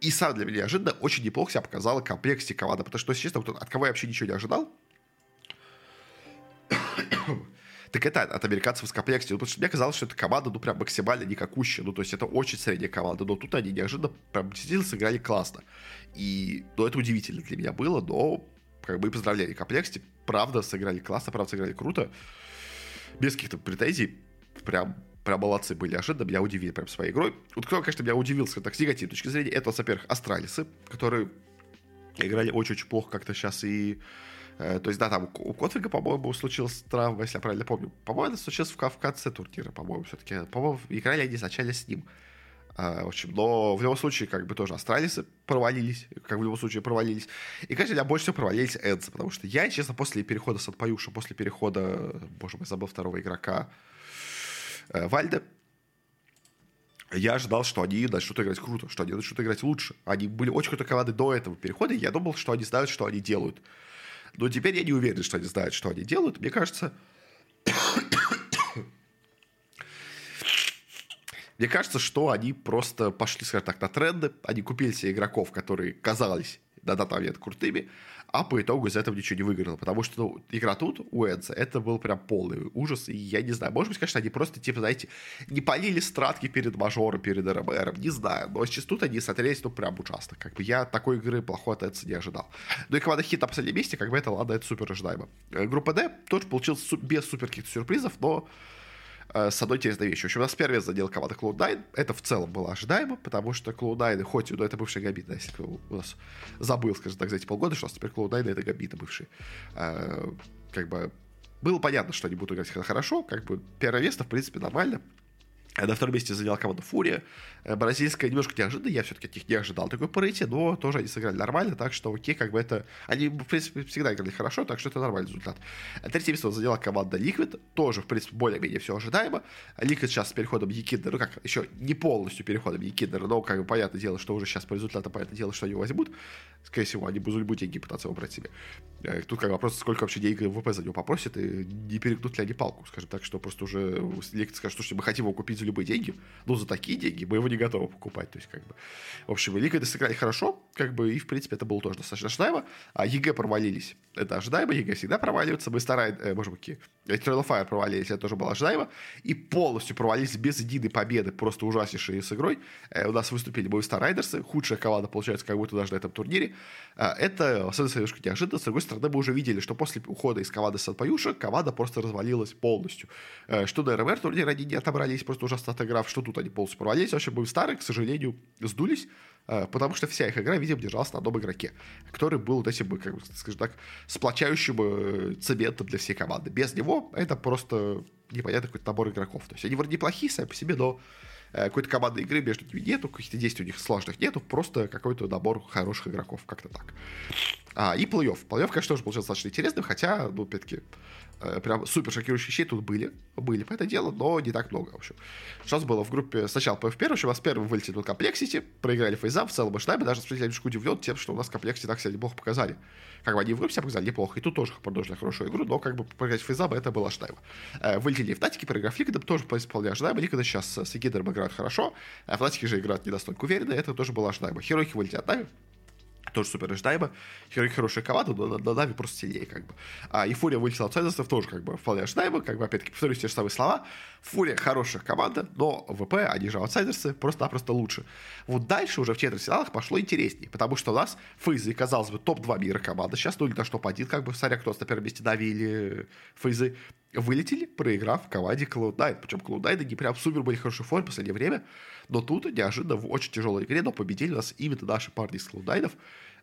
И сам для меня неожиданно очень неплохо себя показала комплекте команда, потому что, если честно, вот от кого я вообще ничего не ожидал, так это от американцев из комплекте. Ну, потому что мне казалось, что эта команда, ну, прям максимально никакущая. Ну, то есть это очень средняя команда. Но тут они неожиданно прям действительно сыграли классно. И, ну, это удивительно для меня было, но как бы и поздравляли комплекте. Правда, сыграли классно, правда, сыграли круто. Без каких-то претензий. Прям прям молодцы были ожиданно, меня удивили прям своей игрой. Вот кто, конечно, меня удивил, скажем так, с негативной точки зрения, это, во-первых, Астралисы, которые играли очень-очень плохо как-то сейчас и то есть, да, там у Котвига, по-моему, случилась травма, если я правильно помню. По-моему, это случилось в, в конце турнира, по-моему, все-таки. По-моему, играли они изначально с ним. Uh, в общем, но в любом случае, как бы тоже астралисы провалились, как в любом случае провалились. И, конечно, я больше всего провалились Энцы, потому что я, честно, после перехода с Отпаюша, после перехода, боже мой, забыл второго игрока, uh, Вальда, я ожидал, что они начнут играть круто, что они начнут играть лучше. Они были очень крутой командой до этого перехода, и я думал, что они знают, что они делают. Но теперь я не уверен, что они знают, что они делают. Мне кажется... Мне кажется, что они просто пошли, скажем так, на тренды. Они купили себе игроков, которые казались на данный момент крутыми, а по итогу из этого ничего не выиграл, потому что ну, игра тут у Энца, это был прям полный ужас, и я не знаю, может быть, конечно, они просто, типа, знаете, не полили стратки перед мажором, перед РМРом, не знаю, но сейчас тут они смотрелись, ну, прям ужасно, как бы я такой игры плохой от Энца не ожидал. Ну и команда Хит на последнем месте, как бы это, ладно, это супер ожидаемо. Э, группа D тоже получилась без супер каких-то сюрпризов, но с одной интересной вещью. В общем, у нас первый задел команда Cloud9. Это в целом было ожидаемо, потому что Cloud9, хоть ну, это бывший Габит, да, если кто у нас забыл, скажем так, за эти полгода, что у нас теперь Cloud9 это Габиты бывшие. Э, как бы было понятно, что они будут играть хорошо, как бы первое место, в принципе, нормально. На втором месте заняла команда Фурия. Э, бразильская немножко неожиданно, я все-таки от них не ожидал такой парити, но тоже они сыграли нормально, так что окей, как бы это... Они, в принципе, всегда играли хорошо, так что это нормальный результат. А третье место заняла команда Liquid, тоже, в принципе, более-менее все ожидаемо. Liquid сейчас с переходом Якиднера, ну как, еще не полностью переходом Якиднера, но, как бы, понятное дело, что уже сейчас по результатам, понятное дело, что они возьмут. Скорее всего, они будут деньги пытаться выбрать себе. Э, тут как вопрос, сколько вообще денег ВП за него попросят, и не перегнут ли они палку, скажем так, что просто уже Liquid скажет, что мы хотим его купить за любые деньги, ну, за такие деньги мы его не готовы покупать. То есть, как бы, в общем, Лига сыграли хорошо, как бы, и, в принципе, это было тоже достаточно ожидаемо. А EG провалились. Это ожидаемо, EG всегда проваливаются. Мы стараемся, э, может быть, Eternal Fire провалились, это тоже было ожидаемо. И полностью провалились без единой победы, просто ужаснейшие с игрой. Э, у нас выступили Movistar Райдерсы, худшая команда, получается, как будто даже на этом турнире. Э, это, особенно, немножко неожиданно. С другой стороны, мы уже видели, что после ухода из команды Санпаюса команда просто развалилась полностью. Э, что на РМР турнире они не отобрались, просто ужасно отыграв, что тут они полностью провалились. В общем, Movistar, к сожалению, сдулись. Э, потому что вся их игра, видимо, держалась на одном игроке, который был вот этим, как бы, скажем так, сплочающим э, цементом для всей команды. Без него это просто непонятный какой-то набор игроков. То есть они вроде неплохие сами по себе, но э, какой-то командной игры между ними нету, каких-то действий у них сложных нету, просто какой-то набор хороших игроков, как-то так. А, и плей-офф. Плей-офф, конечно, тоже получился достаточно интересным, хотя, ну, опять-таки, прям супер шокирующие вещей тут были. Были по это дело, но не так много, в общем. Что у нас было в группе сначала PF первый, у нас первым вылетел Комплексити, проиграли фейзам в целом штабе, даже я немножко удивлен тем, что у нас Комплексити так себя неплохо показали. Как бы они в группе себя показали неплохо, и тут тоже продолжили хорошую игру, но как бы проиграть фейзам это было ожидаемо. Э, вылетели Фнатики, проиграв Ликвидом, тоже вполне ожидаемо. Ликвиды сейчас с Йекиндаром играют хорошо, а Фнатики же играют не настолько уверенно, это тоже было ожидаемо. Херойки вылетели от Нави, тоже супер ожидаемо. Хорошая команда, но на Нави просто сильнее, как бы. А и Фурия вылетела от Аутсайдерсов тоже, как бы, вполне ожидаемо, как бы, опять-таки, повторюсь те же самые слова. Фурия хорошая команда, но ВП, они же аутсайдерсы, просто-напросто лучше. Вот дальше уже в четвертьфиналах пошло интереснее, потому что у нас Фейзы, казалось бы, топ-2 мира команда, сейчас, ну, или даже топ-1, как бы, смотря кто на первом месте Нави или Фейзы. Вылетели, проиграв команде Cloud9. Причем Cloud9 не прям супер были в хорошей форме в последнее время, но тут неожиданно в очень тяжелой игре, но победили нас именно наши парни из Cloud9,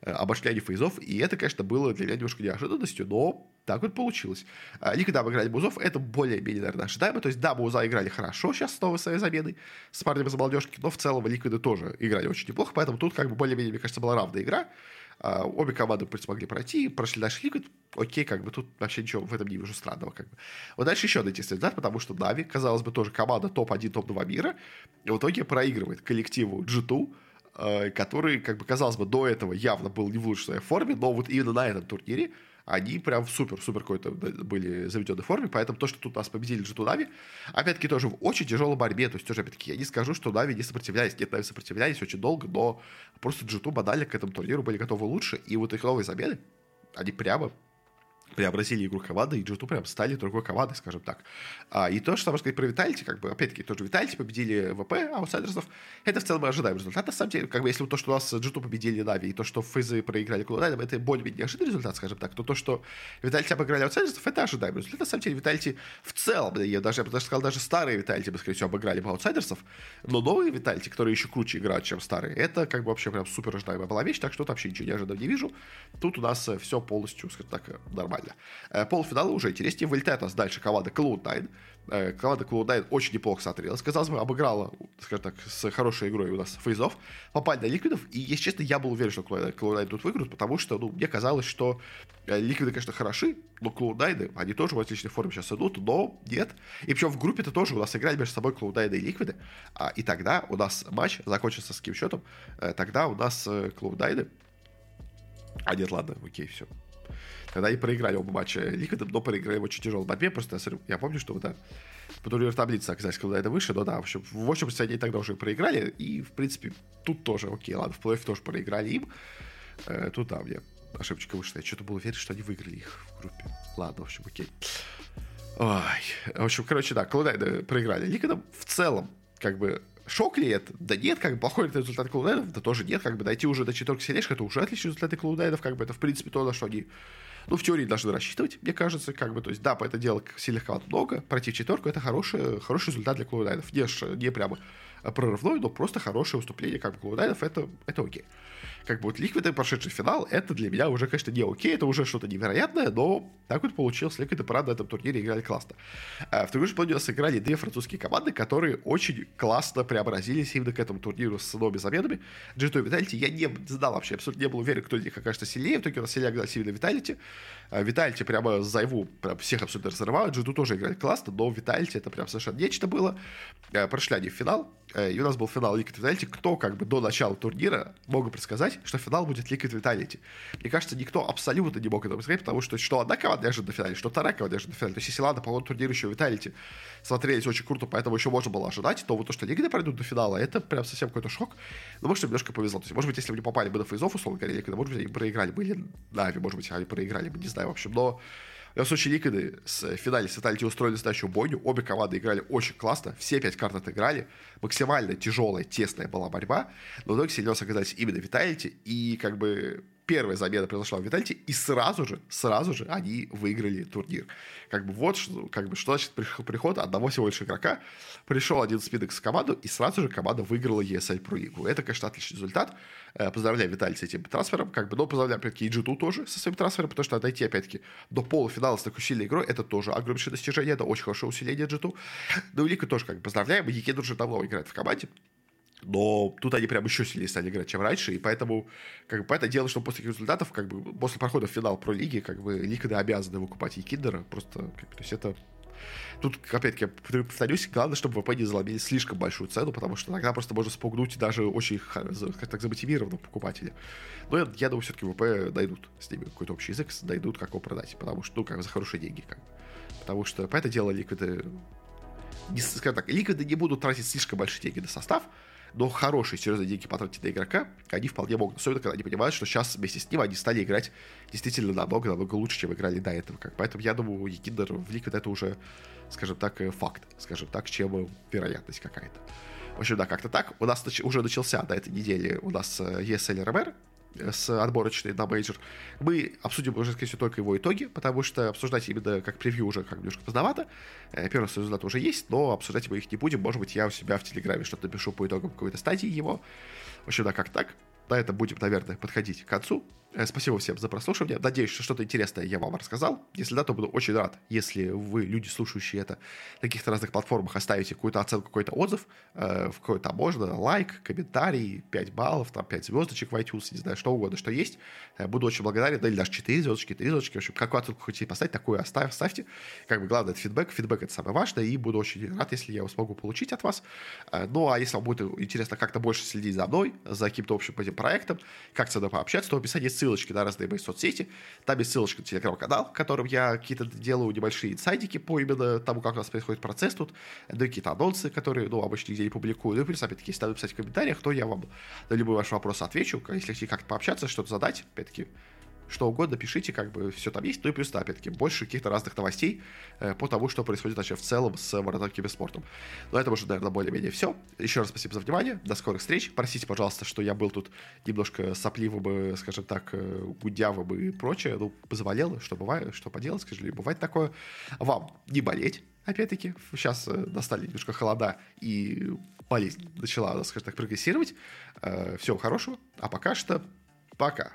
э, обошли они фейзов, и это, конечно, было для меня немножко неожиданностью, но так вот получилось. Они когда обыграли Маузов, это более-менее, наверное, ожидаемо. То есть, да, Маузы играли хорошо сейчас с новой своей заменой, с парнями из молодежки, но в целом Ликвиды тоже играли очень неплохо, поэтому тут как бы более-менее, мне кажется, была равная игра. А, обе команды, в принципе, могли пройти, прошли дальше Ликвид. Окей, как бы тут вообще ничего в этом не вижу странного. Как бы. Вот дальше еще один результат, потому что Нави, казалось бы, тоже команда топ-1, топ-2 мира, и в итоге проигрывает коллективу G2, э, который, как бы, казалось бы, до этого явно был не в лучшей своей форме, но вот именно на этом турнире они прям супер-супер какой-то были заведенной форме, поэтому то, что тут нас победили G2 Нави, опять-таки тоже в очень тяжелой борьбе, то есть тоже, опять-таки, я не скажу, что Нави не сопротивлялись, нет, Нави сопротивлялись очень долго, но просто G2 банально к этому турниру были готовы лучше, и вот их новые замены, они прямо преобразили игру команды, и G2 прям стали другой командой, скажем так. А, и то, что можно сказать про Витальти, как бы, опять-таки, тоже Витальти победили ВП аутсайдерсов, это в целом ожидаемый результат. На самом деле, как бы, если то, что у нас G2 победили Нави, и то, что Фейзы проиграли Клауднайнам, это более-менее неожиданный результат, скажем так, то то, что Витальти обыграли аутсайдерсов, это ожидаемый результат. На самом деле, Витальти в целом, я даже, я бы даже сказал, даже старые Витальти, бы, скорее всего, обыграли бы аутсайдерсов, но новые Витальти, которые еще круче играют, чем старые, это, как бы, вообще прям супер ожидаемая была вещь, так что тут вообще ничего неожиданного не вижу. Тут у нас все полностью, скажем так, нормально. Пол полуфинала уже интереснее. Вылетает у нас дальше команда Cloud9. Э, команда Cloud9 очень неплохо смотрелась. Казалось бы, обыграла, скажем так, с хорошей игрой у нас фейзов. Попали на ликвидов. И, если честно, я был уверен, что Cloud9 тут выиграют, потому что, ну, мне казалось, что э, ликвиды, конечно, хороши, но Cloud9, они тоже в отличной форме сейчас идут, но нет. И причем в группе-то тоже у нас играли между собой Cloud9 и ликвиды. А, и тогда у нас матч закончился с каким счетом? Э, тогда у нас Cloud9 а нет, ладно, окей, все. Тогда и проиграли оба матча Ликвидом, но проиграли в очень тяжелой борьбе. Просто я помню, что да, по турниру таблицы оказались, когда это выше, но да, в общем, в общем, они тогда уже проиграли, и, в принципе, тут тоже, окей, ладно, в плей тоже проиграли им. Э, тут, да, мне ошибочка вышла. Я что-то был уверен, что они выиграли их в группе. Ладно, в общем, окей. Ой. В общем, короче, да, Клоунайда проиграли. Ликвидом в целом, как бы, шок ли это? Да нет, как бы плохой результат клоунайдов, да тоже нет, как бы дойти уже до четверки сележка, это уже отличный результат клоунайдов, как бы это в принципе то, на что они ну, в теории должны рассчитывать, мне кажется, как бы, то есть, да, по это дело команд много, пройти в четверку, это хороший, хороший результат для клоунайдов, не, не прямо прорывной, но просто хорошее выступление, как бы, клоунайдов, это, это окей как бы вот Ликвиды, прошедший финал, это для меня уже, конечно, не окей, это уже что-то невероятное, но так вот получилось. Ликвиды, правда, на этом турнире играли классно. А в другой же плане у нас играли две французские команды, которые очень классно преобразились именно к этому турниру с новыми заменами. G2 и Vitality я не знал вообще, абсолютно не был уверен, кто из них окажется сильнее. В итоге у нас сильнее оказался именно Vitality. Vitality прямо за его прям всех абсолютно разрывают. G2 тоже играли классно, но Vitality это прям совершенно нечто было. А, прошли они в финал, и у нас был финал Liquid Vitality. Кто как бы до начала турнира мог предсказать, что финал будет Liquid Vitality. Мне кажется, никто абсолютно не мог это предсказать, потому что что одна команда держит на финале, что вторая команда держит на финале. То есть, если ладно, по ходу турнира еще Vitality смотрелись очень круто, поэтому еще можно было ожидать, то вот то, что Лигды пройдут до финала, это прям совсем какой-то шок. Но может, немножко повезло. То есть, может быть, если бы не попали бы на фейзов, условно говоря, Лигды, может быть, они проиграли бы, или Нави, может быть, они проиграли бы, не знаю, в общем, но в случае, Ликвиды с финале с Италией устроили настоящую бойню. Обе команды играли очень классно. Все пять карт отыграли. Максимально тяжелая, тесная была борьба. Но в итоге сильнее оказались именно Виталити. И как бы первая замена произошла в Витальте, и сразу же, сразу же они выиграли турнир. Как бы вот, как бы, что значит приход одного всего лишь игрока. Пришел один спидекс в команду, и сразу же команда выиграла ESL Pro Лигу. Это, конечно, отличный результат. Э, поздравляю Виталий с этим трансфером, как бы, но поздравляю, опять-таки, и G2 тоже со своим трансфером, потому что дойти, опять-таки, до полуфинала с такой сильной игрой, это тоже огромнейшее достижение, это очень хорошее усиление G2. Ну Лика тоже, как бы, поздравляем, Екин уже давно играет в команде, но тут они прям еще сильнее стали играть, чем раньше, и поэтому, как бы, это дело, что после таких результатов, как бы, после прохода в финал про лиги, как бы, Ликвиды обязаны выкупать Екиндера, просто, как, то есть это Тут, опять-таки, повторюсь, главное, чтобы ВП не заломили слишком большую цену, потому что тогда просто можно спугнуть даже очень, как так, замотивированного покупателя. Но я, я думаю, все-таки ВП найдут с ними какой-то общий язык, найдут, как его продать, потому что, ну, как за хорошие деньги, как Потому что, по это дело, ликвиды не, скажем так, ликвиды не будут тратить слишком большие деньги на состав, но хорошие, серьезные деньги потратить на игрока они вполне могут. Особенно, когда они понимают, что сейчас вместе с ним они стали играть действительно намного-намного лучше, чем играли до этого. Как. Поэтому я думаю, Якиндер в Liquid это уже, скажем так, э, факт, скажем так, чем вероятность какая-то. В общем, да, как-то так. У нас уже начался на этой неделе у нас ESL э, РМР, с отборочной на мейджор. Мы обсудим уже, скорее всего, только его итоги, потому что обсуждать именно как превью уже как немножко поздновато. Э, первые результаты уже есть, но обсуждать мы их не будем. Может быть, я у себя в Телеграме что-то напишу по итогам какой-то стадии его. В общем, да, как так. На этом будем, наверное, подходить к концу. Э, спасибо всем за прослушивание. Надеюсь, что что-то интересное я вам рассказал. Если да, то буду очень рад, если вы, люди, слушающие это на каких-то разных платформах, оставите какую-то оценку, какой-то отзыв. Э, в какой-то можно лайк, комментарий, 5 баллов, там 5 звездочек в iTunes, не знаю, что угодно, что есть. Э, буду очень благодарен. Да или даже 4 звездочки, 3 звездочки. В общем, какую оценку хотите поставить, такую оставь, ставьте. Как бы главное, это фидбэк. Фидбэк это самое важное. И буду очень рад, если я его смогу получить от вас. Ну, а если вам будет интересно как-то больше следить за мной, за каким-то общим этим проектом, как со мной пообщаться, то в описании ссылочки на разные мои соцсети. Там есть ссылочка на телеграм-канал, в котором я какие-то делаю небольшие инсайдики по именно тому, как у нас происходит процесс тут, да какие-то анонсы, которые, ну, обычно нигде не публикую. Ну и, плюс, опять-таки, если надо писать в комментариях, то я вам на любой ваш вопрос отвечу. Если хотите как-то пообщаться, что-то задать, опять-таки, что угодно, пишите, как бы все там есть. Ну и плюс, опять-таки, больше каких-то разных новостей э, по тому, что происходит вообще в целом с Маратон Киберспортом. Но это уже, наверное, более-менее все. Еще раз спасибо за внимание. До скорых встреч. Простите, пожалуйста, что я был тут немножко сопливым, скажем так, э, гудявым и прочее. Ну, заболел, что бывает, что поделать, скажем, бывает такое. Вам не болеть, опять-таки. Сейчас э, настали немножко холода, и болезнь начала, скажем так, прогрессировать. Э, всего хорошего. А пока что пока.